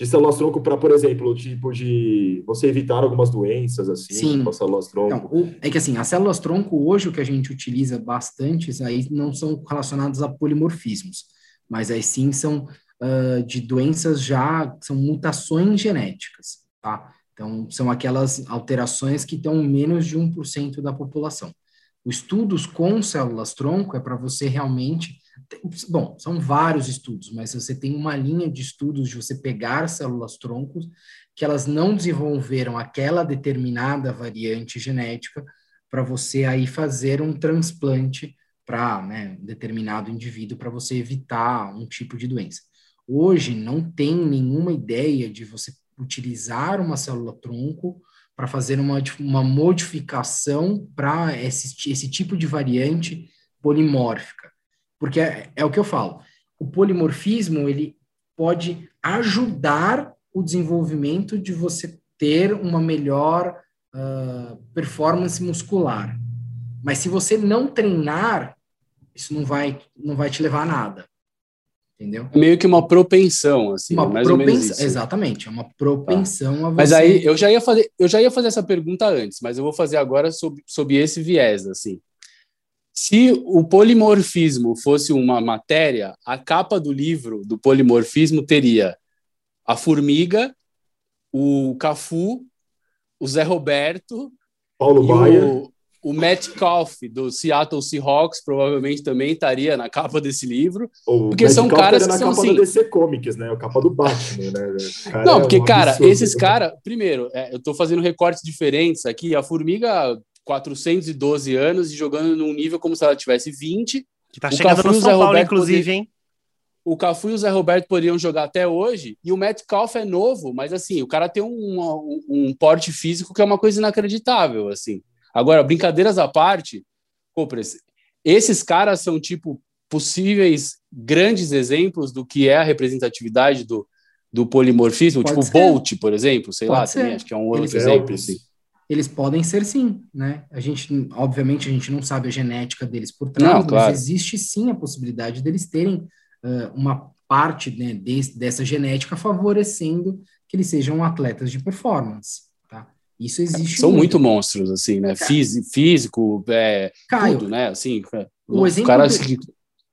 de células-tronco para, por exemplo, tipo de você evitar algumas doenças, assim, Sim. com as células-tronco. Então, é que, assim, as células-tronco, hoje, o que a gente utiliza bastante, aí não são relacionadas a polimorfismos, mas aí sim são de doenças já, são mutações genéticas, tá? Então, são aquelas alterações que estão menos de 1% da população. Os estudos com células-tronco é para você realmente. Bom, são vários estudos, mas você tem uma linha de estudos de você pegar células-troncos que elas não desenvolveram aquela determinada variante genética para você aí fazer um transplante para né, um determinado indivíduo para você evitar um tipo de doença. Hoje não tem nenhuma ideia de você utilizar uma célula-tronco para fazer uma, uma modificação para esse, esse tipo de variante polimórfica. Porque é, é o que eu falo, o polimorfismo ele pode ajudar o desenvolvimento de você ter uma melhor uh, performance muscular. Mas se você não treinar, isso não vai, não vai te levar a nada entendeu? Meio que uma propensão, assim, uma mais propensão, ou menos isso. Exatamente, é uma propensão tá. a você... Mas aí eu já ia fazer, eu já ia fazer essa pergunta antes, mas eu vou fazer agora sob, sob esse viés, assim. Se o polimorfismo fosse uma matéria, a capa do livro do polimorfismo teria a formiga, o Cafu, o Zé Roberto, Paulo Baia, o Matt Metcalf do Seattle Seahawks provavelmente também estaria na capa desse livro, o porque Matt são Metcalf caras que são capa assim. do DC Comics, né? A capa do Batman, né? Cara Não, porque é um cara, absurdo. esses caras, primeiro, é, eu estou fazendo recortes diferentes aqui. A formiga 412 anos e jogando num nível como se ela tivesse 20. Que tá o chegando Cafu no São Paulo, Roberto inclusive, poder... hein? O Cafu e o Zé Roberto poderiam jogar até hoje, e o Metcalf é novo, mas assim, o cara tem um, um, um porte físico que é uma coisa inacreditável, assim. Agora, brincadeiras à parte, Copres, esses caras são tipo possíveis grandes exemplos do que é a representatividade do, do polimorfismo, Pode tipo ser. Bolt, por exemplo, sei Pode lá, também, acho que é um outro exemplo. Assim. Eles podem ser sim, né? A gente, obviamente, a gente não sabe a genética deles por trás, não, claro. mas existe sim a possibilidade deles terem uh, uma parte né, de, dessa genética favorecendo que eles sejam atletas de performance. Isso existe. São muito, muito monstros, assim, né? Físico, físico é, Caio, tudo, né? Assim, o exemplo, cara, do,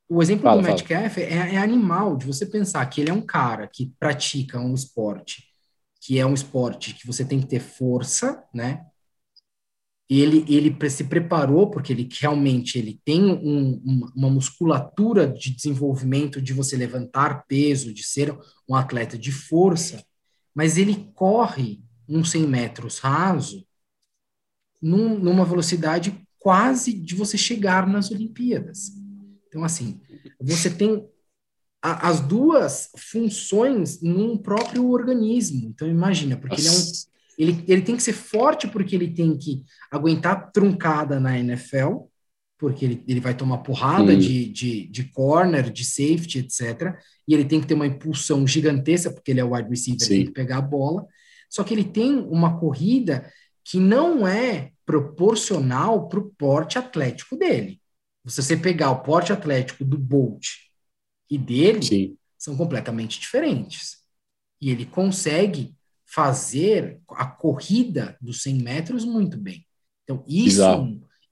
o exemplo fala, do Metcalf é, é animal, de você pensar que ele é um cara que pratica um esporte, que é um esporte que você tem que ter força, né? Ele, ele se preparou porque ele realmente ele tem um, uma musculatura de desenvolvimento de você levantar peso, de ser um atleta de força, mas ele corre um 100 metros raso num, numa velocidade quase de você chegar nas Olimpíadas. Então, assim, você tem a, as duas funções num próprio organismo. Então, imagina, porque ele é um. Ele, ele tem que ser forte porque ele tem que aguentar truncada na NFL, porque ele, ele vai tomar porrada de, de, de corner, de safety, etc. E ele tem que ter uma impulsão gigantesca, porque ele é o wide receiver, Sim. tem que pegar a bola. Só que ele tem uma corrida que não é proporcional para o porte atlético dele. Se você pegar o porte atlético do Bolt e dele, Sim. são completamente diferentes. E ele consegue fazer a corrida dos 100 metros muito bem. Então, isso,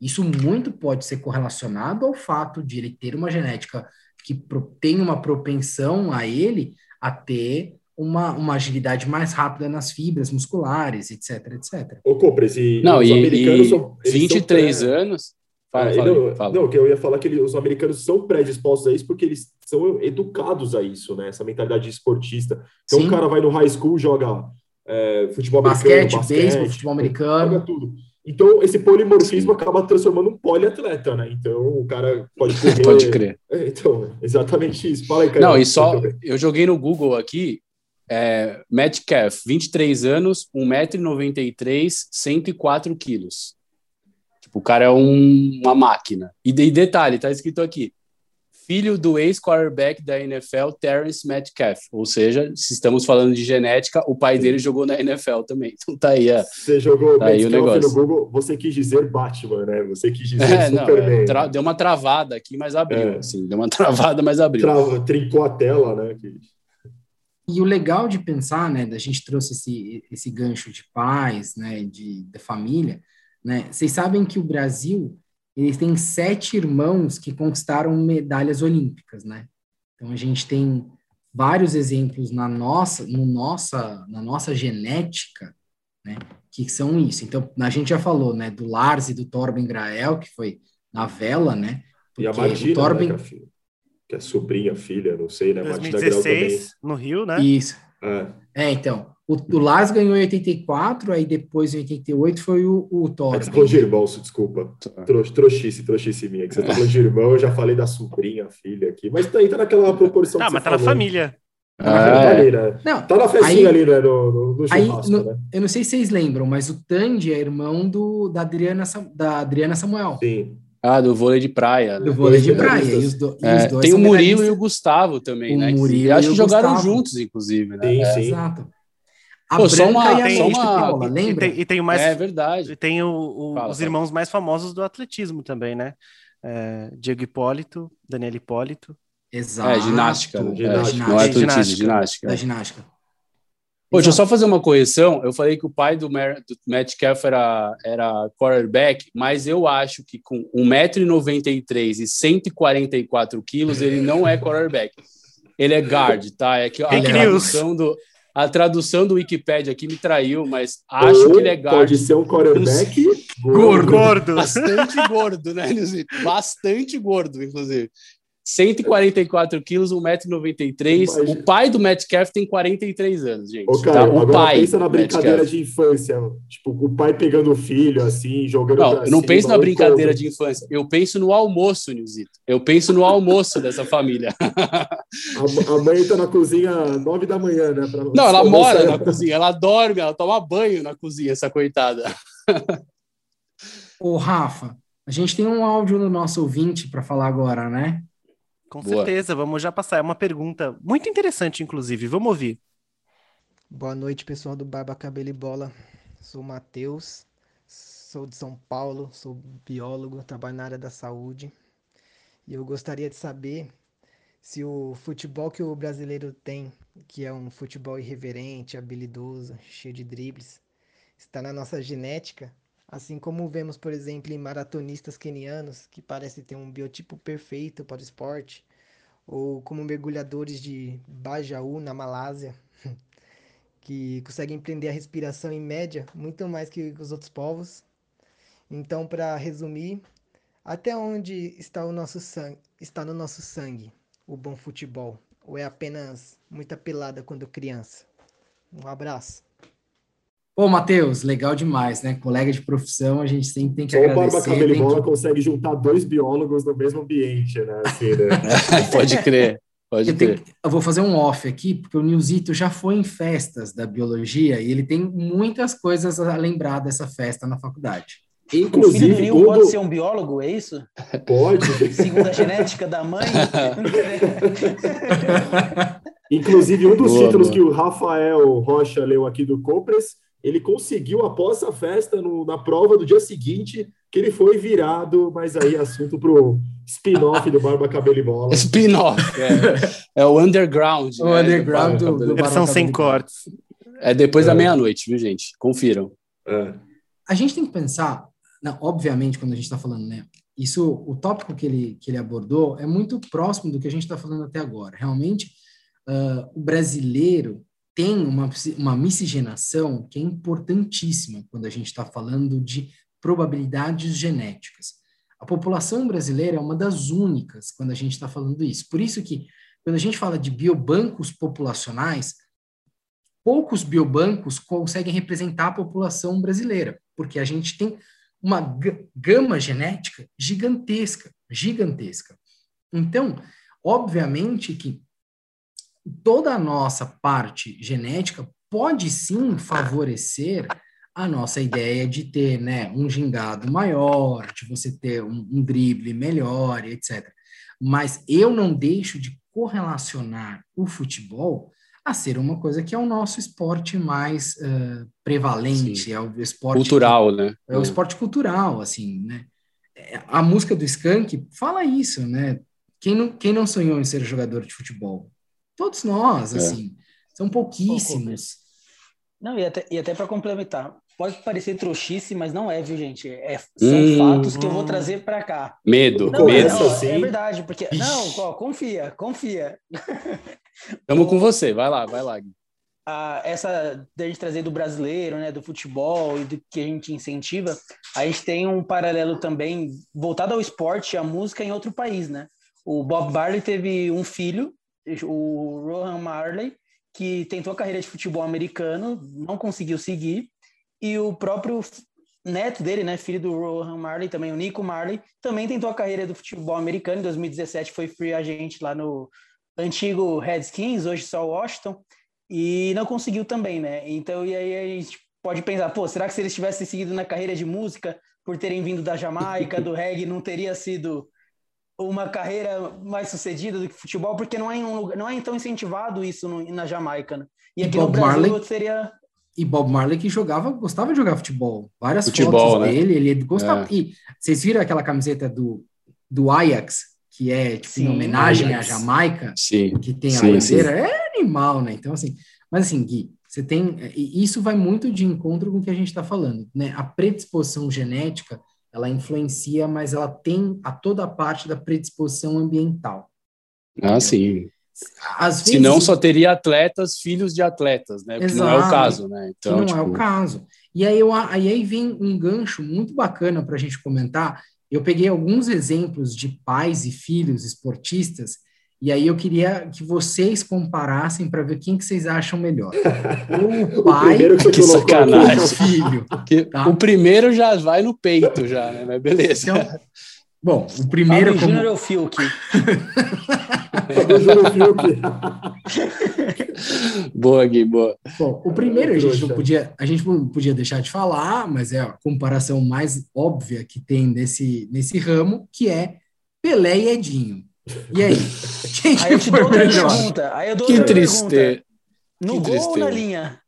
isso muito pode ser correlacionado ao fato de ele ter uma genética que tem uma propensão a ele a ter uma, uma agilidade mais rápida nas fibras musculares, etc, etc. Ô, Copres, e não, os e, americanos e são... 23 são, anos... Fala, ah, fala, não, fala. não, que eu ia falar que ele, os americanos são predispostos a isso porque eles são educados a isso, né? Essa mentalidade esportista. Então Sim. o cara vai no high school, joga é, futebol basquete, americano, basquete, beisebol, futebol americano. Joga tudo. Então, esse polimorfismo Sim. acaba transformando um poliatleta, né? Então, o cara pode correr. pode crer. É, então, exatamente isso. Fala aí, cara. Não, e só, eu joguei no Google aqui, é, Metcalf, 23 anos, 1,93m, 104 quilos. Tipo, o cara é um, uma máquina. E, de detalhe, tá escrito aqui: filho do ex-quarterback da NFL, Terrence Metcalf. Ou seja, se estamos falando de genética, o pai dele jogou na NFL também. Então tá aí, a, Você jogou tá aí o negócio. no Google, você quis dizer Batman, né? Você quis dizer É, não, Superman. é, tra- deu uma travada aqui, mas abriu. É. Assim, deu uma travada, mas abriu. Tra- Trincou a tela, né? Que- E o legal de pensar, né, da gente trouxe esse, esse gancho de paz, né, de, da família, né, vocês sabem que o Brasil, ele tem sete irmãos que conquistaram medalhas olímpicas, né? Então a gente tem vários exemplos na nossa, no nossa, na nossa genética, né, que são isso. Então a gente já falou, né, do Lars e do Torben Grael, que foi na vela, né? E a porque Martina, o Torben, né, que, é é sobrinha, filha, não sei, né? Martina Grau 2016, no Rio, né? isso. É. É, então, o, o Lars ganhou em 84, aí depois em 88 foi o, o É que Torben. você falou de irmão, desculpa. Tá. Tro- Trouxice, trouxice minha. Que você tá falando de irmão, eu já falei da sobrinha, filha aqui. Mas tá aí, tá naquela proporção Ah, mas você tá na falou. família. Tá na família, tá Ah, é. ali, né? Não, Tá na festinha Aí- ali, né? No, no, no aí, churrasco, no- né? eu não sei se vocês lembram, mas o Tandy é irmão do, da, Adriana, da Adriana Samuel, Sim. Ah, do vôlei de praia. né? do vôlei de praia. E os, do, e É, os dois tem o Murilo e o. Gustavo também, O né? que- Murilo acho e que jogaram Gustavo. juntos, inclusive, né? Sim, É, sim. Exato. A Pô, só uma- e a só uma- Paula, E tem, e tem o mais. É verdade. e tem o- o- Fala, os fala. irmãos mais famosos do atletismo também, né? É, Diego Hipólito, Daniel Hipólito. Exato. É, ginástica. né? Ginástica. É, não é atletismo, Ginástica. ginástica. Da ginástica. Pô, deixa eu só fazer uma correção. Eu falei que o pai do, Mer, do Metcalf era, era quarterback, mas eu acho que com 1,93m e 144 quilos, ele não é quarterback. Ele é guard, tá? É que a Fake tradução, do, a tradução do Wikipedia aqui me traiu, mas acho Ou que ele é guard. Pode ser um quarterback Gordo. Gordo. Bastante gordo, né? Bastante gordo, inclusive. 144 quilos, 1,93m. Imagina. O pai do Metcalf tem 43 anos, gente. Ô, tá? cara, O agora pai. pensa na do brincadeira Metcalf. de infância. Tipo, o pai pegando o filho, assim, jogando Não, eu não cima, penso na brincadeira de infância. Eu penso no almoço, Nilzito. Eu penso no almoço dessa família. A, a mãe tá na cozinha nove da manhã, né? pra- Não, ela mora na cozinha, ela dorme, ela toma banho na cozinha, essa coitada. Ô, Rafa, a gente tem um áudio no nosso ouvinte para falar agora, né? Com Boa. certeza, vamos já passar. É uma pergunta muito interessante, inclusive. Vamos ouvir. Boa noite, pessoal do Barba Cabelo e Bola. Sou o Matheus, sou de São Paulo, sou biólogo, trabalho na área da saúde. E eu gostaria de saber se o futebol que o brasileiro tem, que é um futebol irreverente, habilidoso, cheio de dribles, está na nossa genética, assim como vemos, por exemplo, em maratonistas quenianos que parecem ter um biotipo perfeito para o esporte, ou como mergulhadores de Bajaú, na Malásia que conseguem prender a respiração em média muito mais que os outros povos. Então, para resumir, até onde está o nosso sangue, está no nosso sangue o bom futebol, ou é apenas muita pelada quando criança? Um abraço. Pô, Matheus, legal demais, né? Colega de profissão, a gente sempre tem que Só o Barba agradecer. Cabelo e tem Bola que- consegue juntar dois biólogos no mesmo ambiente, né? Assim, né? Pode crer, pode Eu, tenho eu vou fazer um off aqui, porque o Nilzito já foi em festas da biologia e ele tem muitas coisas a lembrar dessa festa na faculdade. O filho do Inclusive, Nil pode ser um biólogo, é isso? pode. Segundo a genética da mãe? Inclusive, um dos Boa, títulos boa. que o Rafael Rocha leu aqui do Copres, ele conseguiu após a festa, no- na prova do dia seguinte, que ele foi virado, mas aí assunto pro spin-off do Barba Cabelo e Bola. Spin-off. É, é o underground. O né, underground do- Cabelo. do- Versão Barba sem e cortes. É depois da É. meia-noite, viu, gente? Confiram. É. A gente tem que pensar, não, obviamente, quando a gente está falando, né? Isso, o tópico que ele, que ele abordou é muito próximo do que a gente está falando até agora. Realmente, ah, o brasileiro tem uma, uma miscigenação que é importantíssima quando a gente está falando de probabilidades genéticas. A população brasileira é uma das únicas quando a gente está falando isso. Por isso que, quando a gente fala de biobancos populacionais, poucos biobancos conseguem representar a população brasileira, porque a gente tem uma ga- gama genética gigantesca, gigantesca. Então, obviamente que toda a nossa parte genética pode sim favorecer a nossa ideia de ter né, um gingado maior, de você ter um, um drible melhor, etc. Mas eu não deixo de correlacionar o futebol a ser uma coisa que é o nosso esporte mais uh, prevalente, Sim. é o esporte cultural, que, né? É o esporte cultural, assim, né? É, a música do Skank fala isso, né? Quem não, quem não sonhou em ser jogador de futebol? Todos nós, é. assim, são pouquíssimos. Não, e até, e até para complementar, pode parecer trouxice, mas não é, viu, gente? É, são hum, fatos que eu vou trazer para cá. Medo, não, medo. Não, assim. É verdade, porque. Ixi. Não, ó, confia, confia. Estamos com você, vai lá, vai lá. Ah, essa da gente trazer do brasileiro, né, do futebol e do que a gente incentiva, a gente tem um paralelo também voltado ao esporte, à música em outro país, né? O Bob Marley teve um filho, o Rohan Marley, que tentou a carreira de futebol americano, não conseguiu seguir, e o próprio neto dele, né, filho do Rohan Marley, também o Nico Marley, também tentou a carreira do futebol americano, em 2017 foi free agent lá no antigo Redskins, hoje só Washington, e não conseguiu também, né? Então, e aí a gente pode pensar, pô, será que se eles tivessem seguido na carreira de música, por terem vindo da Jamaica, do reggae, não teria sido uma carreira mais sucedida do que futebol, porque não é, um, não é tão incentivado isso no, na Jamaica, né? E, e aqui Bob no Brasil Marley, seria... E Bob Marley que jogava, gostava de jogar futebol. Várias futebol, fotos né? dele, ele gostava. É. E vocês viram aquela camiseta do, do Ajax, que é tipo, sim, em homenagem Ajax. à Jamaica, sim, que tem a bandeira, é animal, né? Então, assim, mas assim, Gui, você tem. E isso vai muito de encontro com o que a gente está falando, né? A predisposição genética ela influencia, mas ela tem a toda a parte da predisposição ambiental. Ah, entendeu? sim. Às vezes, Senão só teria atletas, filhos de atletas, né? Exato, não é o caso, né? Então, não tipo... é o tipo, caso. E aí, eu, aí vem um gancho muito bacana para a gente comentar. Eu peguei alguns exemplos de pais e filhos esportistas e aí eu queria que vocês comparassem para ver quem que vocês acham melhor. O pai, o que, que sacanagem. o filho. Tá? O primeiro já vai no peito já, né? Mas beleza. Então, bom, o primeiro Fábio como... Júnior é o Fiuk. boa, Gui, boa. Bom, o primeiro a gente não podia, a gente não podia deixar de falar, mas é a comparação mais óbvia que tem nesse, nesse ramo, que é Pelé e Edinho. E aí? Quem aí eu te dou outra pergunta. Aí eu dou que tristeza. No que gol tristeza. ou na linha?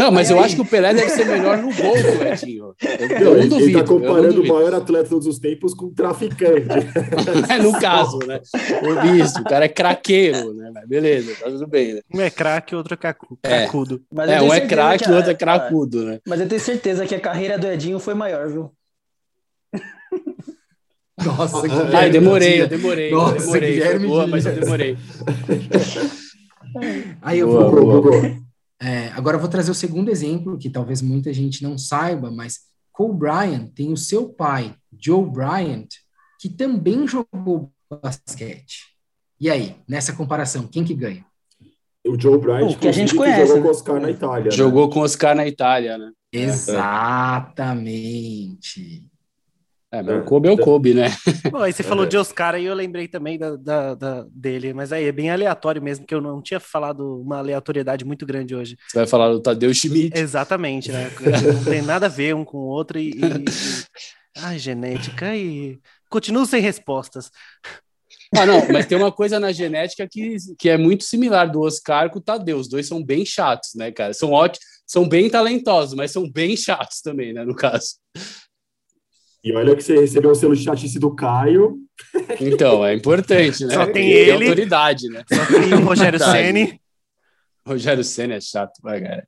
Não, mas aí, eu aí. acho que o Pelé deve ser melhor no gol do Edinho. Eu, não duvido. Ele está comparando o maior atleta de todos os tempos com um traficante. é no caso, né? Eu vi isso, o cara é craqueiro, né? Mas beleza, tá tudo bem. Né? Um é craque, outro é cracudo. É, é um é craque, o outro é cracudo, né? Mas eu tenho certeza que a carreira do Edinho foi maior, viu? Nossa, Guilherme. Ai, demorei, eu demorei. Nossa, eu demorei. Guilherme boa, mas eu demorei. Aí eu boa, vou. Boa, boa. É, agora eu vou trazer o segundo exemplo, que talvez muita gente não saiba, mas Cole Bryant tem o seu pai, Joe Bryant, que também jogou basquete. E aí, nessa comparação, quem que ganha? O Joe Bryant, que a gente conhece, jogou né? com o Oscar na Itália. Jogou né? com o Oscar na Itália, né? Exatamente. É, mas o Kobe é o Kobe, né? Bom, aí você falou de Oscar e eu lembrei também da, da, da, dele, mas aí é bem aleatório mesmo, que eu não tinha falado uma aleatoriedade muito grande hoje. Você vai falar do Tadeu Schmidt. Exatamente, né? Não tem nada a ver um com o outro e. e... Ai, genética e. Continuo sem respostas. Ah, não, mas tem uma coisa na genética que, que é muito similar do Oscar com o Tadeu. Os dois são bem chatos, né, cara? São ótimos, são bem talentosos, mas são bem chatos também, né, no caso. E olha que você recebeu o selo de chatice do Caio. Então, é importante, né? Só tem ele. Tem autoridade, né? Só tem o Rogério Ceni. Rogério Ceni é chato, vai, cara.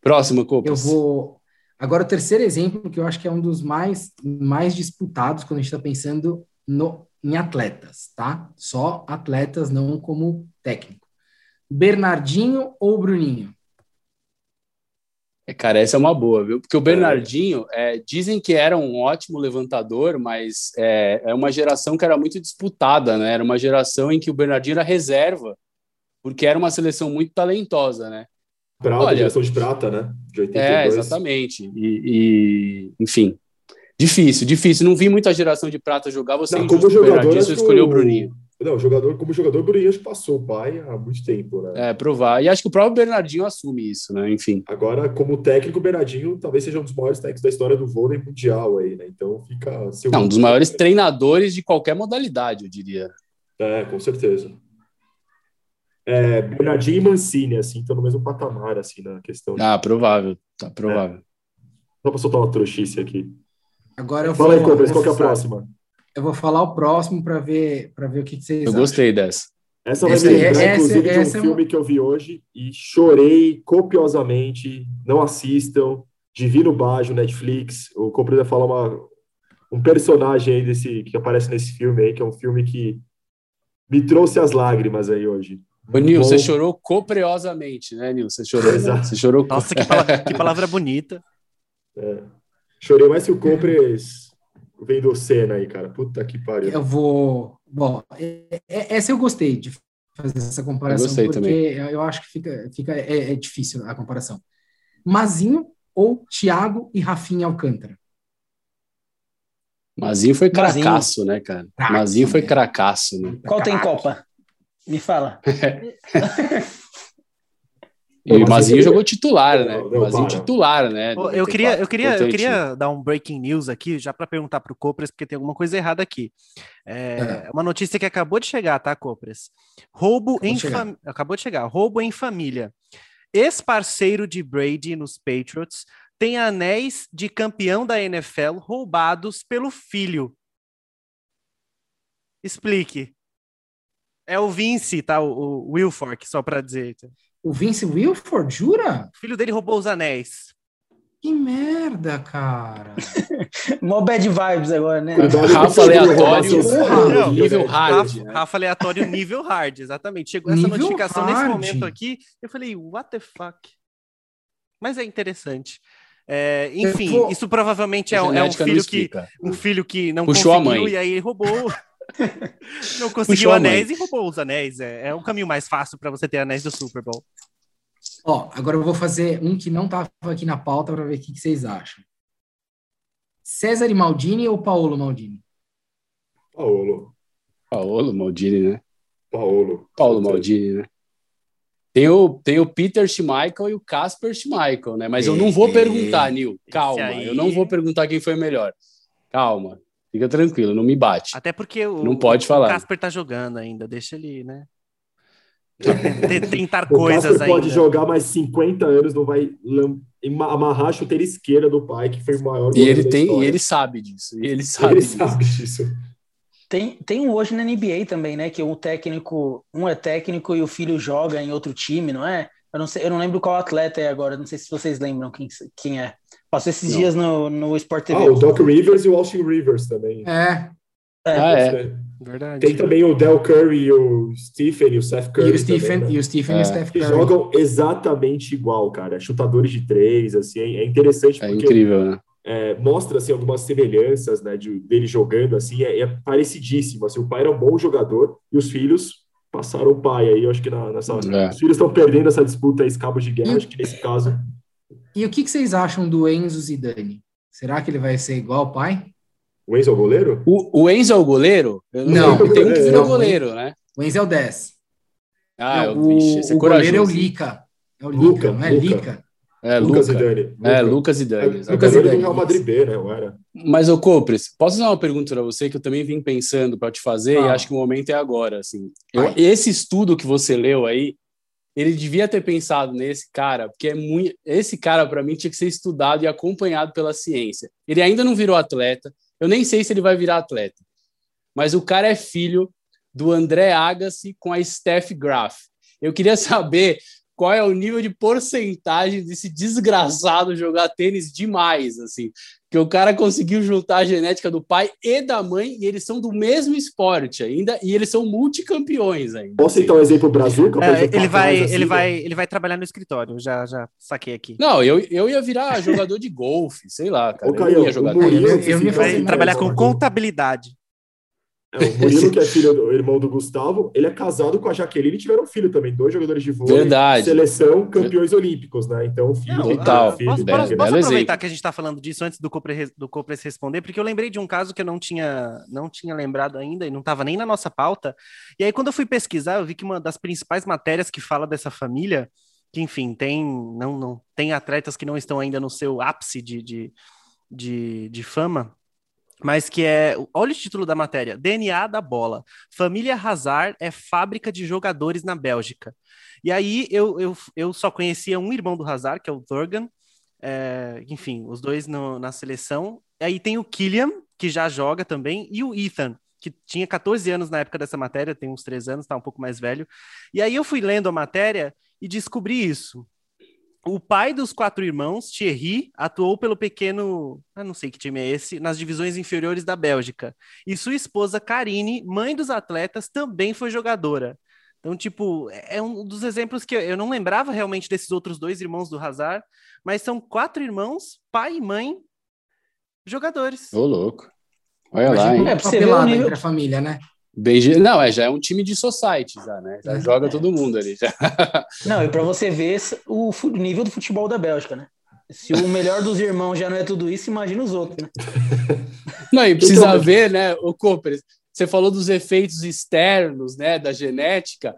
Próximo, Copas. Eu vou. Agora, o terceiro exemplo, que eu acho que é um dos mais, mais disputados quando a gente está pensando no, em atletas, tá? Só atletas, não como técnico. Bernardinho ou Bruninho? É, cara, essa é uma boa, viu? Porque o Bernardinho, é, dizem que era um ótimo levantador, mas é, é uma geração que era muito disputada, né? Era uma geração em que o Bernardinho era reserva, porque era uma seleção muito talentosa, né? Prata, Olha, geração de prata, né? De 82. É, exatamente. E, e, enfim, difícil, difícil. Não vi muita geração de prata jogar, você Não, como jogador, você escolheu o Bruninho. Não, jogador, como jogador, o Bruninho acho que passou o pai há muito tempo, né? É, provar. E acho que o próprio Bernardinho assume isso, né? Enfim. Agora, como técnico, o Bernardinho talvez seja um dos maiores técnicos da história do vôlei mundial aí, né? Então fica. Não, um dos maiores treinadores de qualquer modalidade, eu diria. É, com certeza. É, Bernardinho e Mancini, assim, estão no mesmo patamar, assim, na questão. De... Ah, provável. Tá provável. É. Só para soltar uma trouxice aqui. Agora eu Fala aí, Cobras, qual que é a próxima? Eu vou falar o próximo para ver, ver o que, que vocês Eu gostei acham. dessa. Essa vai essa, me lembrar, essa, inclusive, essa, de um filme é... que eu vi hoje e chorei copiosamente. Não assistam. Divino Bajo, Netflix. O Cobras vai falar uma, um personagem aí desse, que aparece nesse filme aí, que é um filme que me trouxe as lágrimas aí hoje. Ô, Nil, você chorou copiosamente, né, Nil? Você chorou. Exato. Você chorou. Nossa, que palavra, que palavra bonita. É. Chorei mais que o Compres vem do Senna aí, cara. Puta que pariu. Eu vou. Bom, é, é, essa eu gostei de fazer essa comparação, eu porque também. eu acho que fica, fica é, é, difícil a comparação. Mazinho ou Thiago e Rafinha Alcântara? Mazinho foi cracaço, né, cara? Mazinho foi cracaço, né? Qual tem Copa? Me fala. E o Mazinho jogou titular, né? O Mazinho titular, né? Pô, eu queria, eu queria, eu queria dar um breaking news aqui, já para perguntar para o Copres, porque tem alguma coisa errada aqui. É, é. Uma notícia que acabou de chegar, tá, Copres? Roubo acabou em família. Acabou de chegar. Roubo em família. Ex-parceiro de Brady nos Patriots tem anéis de campeão da NFL roubados pelo filho. Explique. É o Vince, tá? O, o Wilfork, só para dizer. O Vince Wilford, jura? O filho dele roubou os anéis. Que merda, cara. Mó bad vibes agora, né? Rafa aleatório, não, nível hard. Rafa, né? Rafa, aleatório, nível hard, exatamente. Chegou essa notificação hard. nesse momento aqui, eu falei, what the fuck? Mas é interessante. É, enfim, vou... isso provavelmente é, é um filho que um filho que não Puxou conseguiu a mãe. e aí roubou. Não conseguiu anéis e roubou os anéis. É, é um caminho mais fácil para você ter anéis do Super Bowl. Ó, agora eu vou fazer um que não estava aqui na pauta para ver o que, que, vocês acham. César Maldini ou Paolo Maldini? Paolo. Paolo Maldini, né? Paolo. Paulo Maldini, né? Tem o, tem o Peter Schmeichel e o Casper Schmeichel, né? Mas eu não vou perguntar, Nil. Calma, aí... eu não vou perguntar quem foi melhor. Calma. Fica tranquilo, não me bate. Até porque o, não pode falar. o Casper tá jogando ainda, deixa ele, né? Tentar coisas ainda. pode jogar mais 50 anos, não vai amarrar a chuteira esquerda do pai, que foi o maior. E ele tem, e ele sabe disso. E ele sabe, ele disso. sabe disso. Tem, tem um hoje na NBA também, né? Que um técnico, um é técnico e o filho joga em outro time, não é? Eu não sei, eu não lembro qual atleta é agora, não sei se vocês lembram quem, quem é. Passou esses não. dias no, no Sport TV. Ah, o Doc Rivers e o Austin Rivers também. É. é ah, é. Verdade. Tem também o Del Curry e o Stephen e o Seth Curry. E o Stephen, também, né? e, o Stephen é. e o Steph Curry. Que jogam exatamente igual, cara. Chutadores de três, assim, é interessante. É incrível, né? É, mostra assim, algumas semelhanças né, de, dele jogando assim, é, é, parecidíssimo. Assim, o pai era um bom jogador e os filhos passaram o pai. Aí eu acho que na, nessa, é. os filhos estão perdendo essa disputa, esse cabo de guerra. E, acho que nesse caso. E o que, que vocês acham do Enzo Zidane? Será que ele vai ser igual ao pai? O Enzo é o goleiro? O, o Enzo é o goleiro? não, não tem um que vira o goleiro, né? O Enzo é o 10. Ah, não, o, vixe, é o goleiro é o Lica. É o Lica, Luca, não é Luca. Lica. É, Lucas Luca. e Dani. É, Lucas e Dani. É, Lucas e Dani. do Real Madrid B, né? Era. Mas, ô Copres, posso fazer uma pergunta para você que eu também vim pensando para te fazer ah. e acho que o momento é agora, assim. Eu, esse estudo que você leu aí, ele devia ter pensado nesse cara, porque é muito, esse cara para mim tinha que ser estudado e acompanhado pela ciência. Ele ainda não virou atleta, eu nem sei se ele vai virar atleta. Mas o cara é filho do André Agassi com a Steph Graf. Eu queria saber qual é o nível de porcentagem desse desgraçado jogar tênis demais, assim. Que o cara conseguiu juntar a genética do pai e da mãe e eles são do mesmo esporte ainda e eles são multicampeões ainda. Posso citar um exemplo Brasil? É, ele vai, assim, ele né? vai, ele vai trabalhar no escritório. Já, já saquei aqui. Não, eu, eu ia virar jogador de golfe, sei lá, cara. Ô, Caio, eu ia jogar eu, eu, eu, eu ia trabalhar com contabilidade. É, o Murilo, que é filho do irmão do Gustavo, ele é casado com a Jaqueline e tiveram um filho também, dois jogadores de vôlei, Verdade. seleção, campeões olímpicos, né? Então, o filho, Não, total. filho, Posso, posso- posso aproveitar que a gente está falando disso antes do Copres, do Copres responder, porque eu lembrei de um caso que eu não tinha, não tinha lembrado ainda e não estava nem na nossa pauta. E aí, quando eu fui pesquisar, eu vi que uma das principais matérias que fala dessa família, que enfim, tem, não, não, tem atletas que não estão ainda no seu ápice de, de, de, de fama, mas que é. Olha o título da matéria: DNA da bola. Família Hazard é fábrica de jogadores na Bélgica. E aí eu, eu, eu só conhecia um irmão do Hazard, que é o Thurgan, é, enfim, os dois no- na seleção. Aí tem o Killian, que já joga também, e o Ethan, que tinha 14 anos na época dessa matéria, tem uns 3 anos, tá um pouco mais velho. E aí eu fui lendo a matéria e descobri isso. O pai dos quatro irmãos, Thierry, atuou pelo pequeno, eu não sei que time é esse, nas divisões inferiores da Bélgica. E sua esposa, Karine, mãe dos atletas, também foi jogadora. Então, tipo, é um dos exemplos que eu- não lembrava realmente desses outros dois irmãos do Hazard, mas são quatro irmãos, pai e mãe, jogadores. Ô, louco. Olha lá, Imagina hein? uma É, pra você ver o papelada nível- entre a família, né? Bem, não, é, já é um time de society, já, né? Já É. joga todo mundo ali. Já. Não, e para você ver o nível do futebol da Bélgica, né? Se o melhor dos irmãos já não é tudo isso, imagina os outros, né? Não, e precisa Então, ver, né, o Cooper, você falou dos efeitos externos, né, da genética.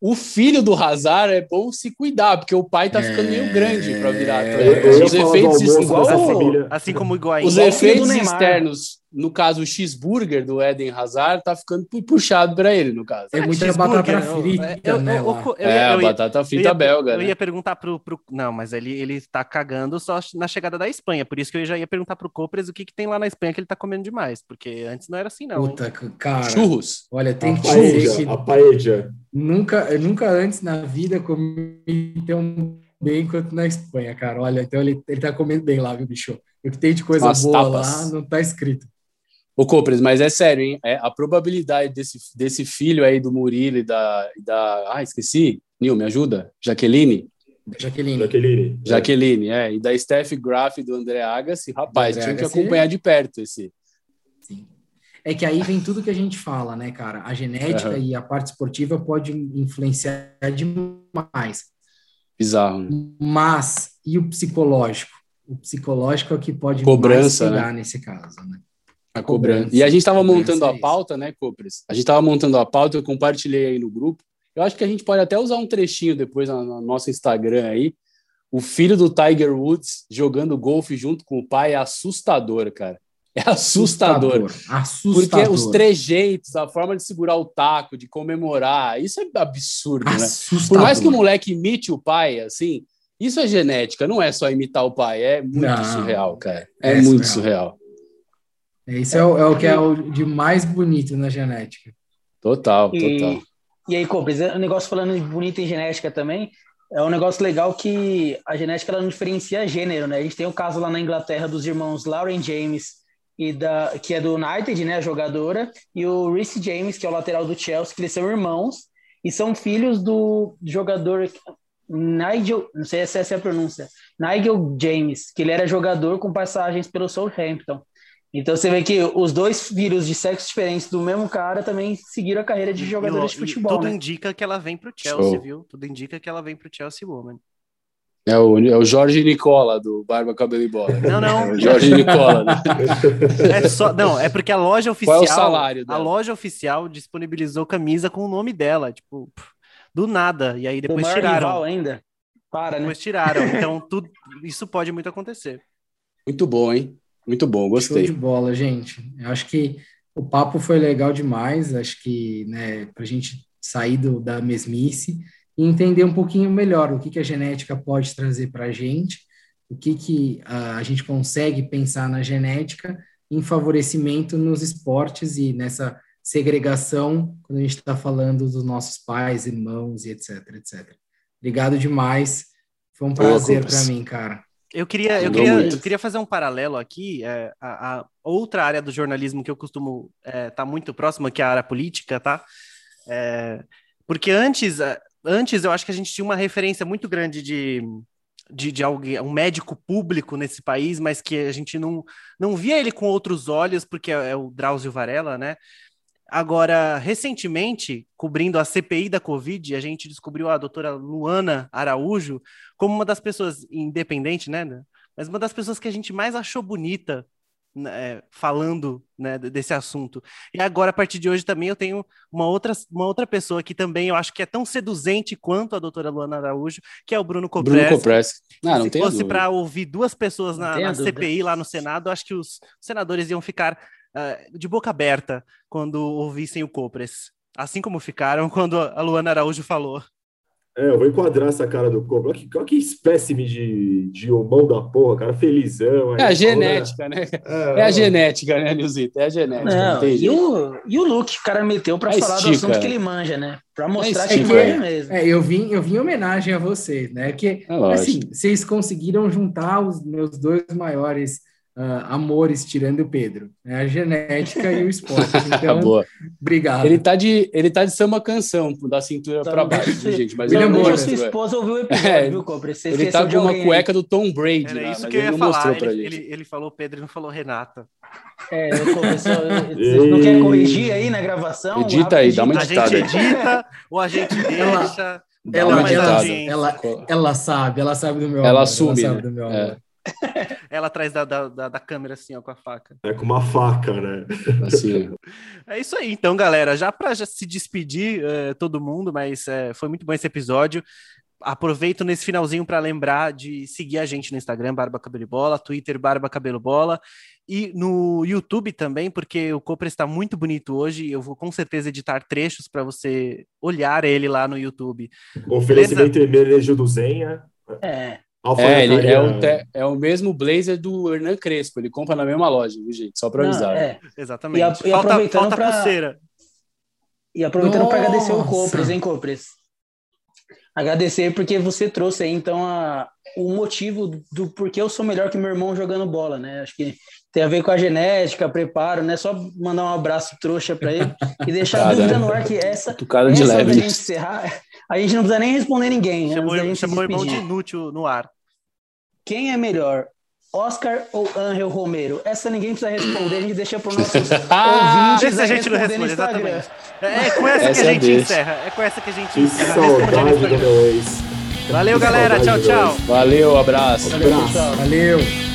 O filho do Hazard é bom se cuidar, porque o pai tá ficando meio grande para virar Eu, atleta. eu ia Os efeitos, família. Assim como o Higuaín. os efeitos Neymar. externos, no caso o cheeseburger do Eden Hazard, tá ficando pu- puxado para ele, no caso. Tem muita cheeseburger, batata eu- frita, eu- né? eu- lá. eu- eu é, a batata frita belga, eu né? ia perguntar pro, pro. Não, mas ele, ele tá cagando só na chegada da Espanha. Por isso que eu já ia perguntar pro Copres o que, que tem lá na Espanha que ele tá comendo demais. Porque antes não era assim, não. hein? Puta, cara. Churros. Olha, tem A que paella, que a paella. nunca, eu nunca antes na vida comi tão bem quanto na Espanha, cara. Olha, então ele, ele tá comendo bem lá, viu, bicho? O que tem de coisa Umas boa tapas. lá não tá escrito. Ô, Copres, mas é sério, hein? É, a probabilidade desse, desse filho aí do Murilo e da, da. Ah, esqueci. Nil, me ajuda? Jaqueline? Jaqueline. Jaqueline. Jaqueline, é. E da Steph Graf e do André Agassi. Rapaz, André tinha que Agassi. acompanhar de perto esse. Sim. É que aí vem tudo que a gente fala, né, cara? A genética Aham. e a parte esportiva pode influenciar demais. Bizarro, né? Mas, e o psicológico? O psicológico é o que pode Cobrança, mais pegar nesse caso, né? A cobrança. Cobrança. E a gente estava montando é a isso. pauta, né, Copres? A gente estava montando a pauta, eu compartilhei aí no grupo. Eu acho que a gente pode até usar um trechinho depois no, no nosso Instagram aí. O filho do Tiger Woods jogando golfe junto com o pai é assustador, cara. É assustador. Assustador. Porque os trejeitos, a forma de segurar o taco, de comemorar, isso é absurdo, né? Assustador. Por mais que o moleque imite o pai, assim, isso é genética, não é só imitar o pai, é muito Não. surreal, cara. É, É muito surreal. surreal. Isso é o, é o que é o de mais bonito na genética. Total, E, total. e aí, Copres, o negócio falando de bonita em genética também, é um negócio legal que a genética ela não diferencia gênero, né? A gente tem o caso lá na Inglaterra dos irmãos Lauren James, e da, que é do United, né, a jogadora, e o Reece James, que é o lateral do Chelsea, que eles são irmãos e são filhos do jogador Nigel, não sei se essa é a pronúncia, Nigel James, que ele era jogador com passagens pelo Southampton. Então você vê que os dois filhos de sexos diferentes do mesmo cara também seguiram a carreira de jogadores de futebol, Tudo né? indica que ela vem pro Chelsea, Show. viu? Tudo indica que ela vem pro Chelsea Woman. É o, é o Jorge Nicola, do Barba Cabelo e Bola. Não, não. É o Jorge Nicola, né? É só, não, é porque a loja oficial. Qual é o salário A dela? loja oficial disponibilizou camisa com o nome dela, tipo, do nada. E aí depois tiraram. rival ainda. Para, né? Depois tiraram. Então, tudo, isso pode muito acontecer. Muito bom, hein? Muito bom, Show de gostei. bola, gente. Eu acho que o papo foi legal demais. Acho que, né, para a gente sair do, da mesmice e entender um pouquinho melhor o que, que a genética pode trazer para a gente, o que, que ah, a gente consegue pensar na genética em favorecimento nos esportes e nessa segregação quando a gente está falando dos nossos pais, irmãos e etc, etc. Obrigado demais. Foi um prazer para mim, cara. Eu queria, eu queria, eu queria fazer um paralelo aqui. é, a, a outra área do jornalismo que eu costumo estar tá muito próxima, que é a área política, tá? É, porque antes, é, antes eu acho que a gente tinha uma referência muito grande de, de, de alguém, um médico público nesse país, mas que a gente não, não via ele com outros olhos, porque é, é o Drauzio Varela, né? Agora, recentemente, cobrindo a CPI da Covid, a gente descobriu a doutora Luana Araújo como uma das pessoas, independente, né? Mas uma das pessoas que a gente mais achou bonita né, é, falando né, desse assunto. E agora, a partir de hoje, também eu tenho uma outra, uma outra pessoa que também eu acho que é tão seduzente quanto a doutora Luana Araújo, que é o Bruno Copres. Bruno Copres. Ah, Se fosse para ouvir duas pessoas na, na CPI lá no Senado, acho que os senadores iam ficar uh, de boca aberta quando ouvissem o Copres. Assim como ficaram quando a Luana Araújo falou. É, eu vou enquadrar essa cara do Cobra. Olha que, olha que espécime de, de homão da porra, cara felizão. É a genética, né? É, é a genética, né, Nilzito? É a genética. Não, e, o, e o look que o cara meteu pra é falar estica. do assunto que ele manja, né? Pra mostrar é que ele mesmo. É, eu vim, eu vim em homenagem a vocês, né? Que, é assim, vocês conseguiram juntar os meus dois maiores uh, amores tirando o Pedro, né? a genética e o esporte. Então, Boa. obrigado. Ele tá de ele tá de samba canção, da cintura para baixo, gente, mas William Moura, sua esposa ouviu o episódio, é, viu, Cobra? Você ele tá com uma cueca do Tom Brady, Era isso que eu ia falar. Ele, ele, ele, falou Pedro e não falou Renata. É, eu comecei, você não quer corrigir aí na gravação? Edita aí, dá uma editada. A gente edita ou a gente deixa... Ela, ela, ela, ela, sabe, ela sabe do meu Ela amor, assume, ela sabe né? do meu amor. É. Ela atrás da, da, da, câmera, assim, ó, com a faca. É com uma faca, né? Assim. é isso aí, então, galera. Já para se despedir, é, todo mundo, mas é, foi muito bom esse episódio. Aproveito nesse finalzinho para lembrar de seguir a gente no Instagram, Barba Cabelo Bola, Twitter, Barba Cabelo Bola, e no YouTube também, porque o Copra está muito bonito hoje. Eu vou com certeza editar trechos para você olhar ele lá no YouTube. Oferecimento e do Zenha. É. É, ele é o, te, é o mesmo blazer do Hernan Crespo, ele compra na mesma loja, viu, gente? Só para avisar. é. Exatamente. E, a, e falta, aproveitando falta pra... pulseira. E aproveitando para agradecer o Copres, hein, Copres? Agradecer porque você trouxe aí, então, a, o motivo do porquê eu sou melhor que meu irmão jogando bola, né? Acho que tem a ver com a genética, preparo, né? Só mandar um abraço trouxa para ele e deixar a dúvida no ar que essa, Tucada de essa leve. gente encerrar, a gente não precisa nem responder ninguém. Chamou, chamou o irmão de inútil no ar. Quem é melhor, Oscar ou Angel Romero? Essa ninguém precisa responder, a gente deixa para os nossos ah, ouvintes. Essa a gente não responde, exatamente. É, é, com essa, essa que a gente é encerra. É com essa que a gente que encerra. Saudade do ex. Valeu, galera. Tchau, tchau. Valeu, abraço. Valeu.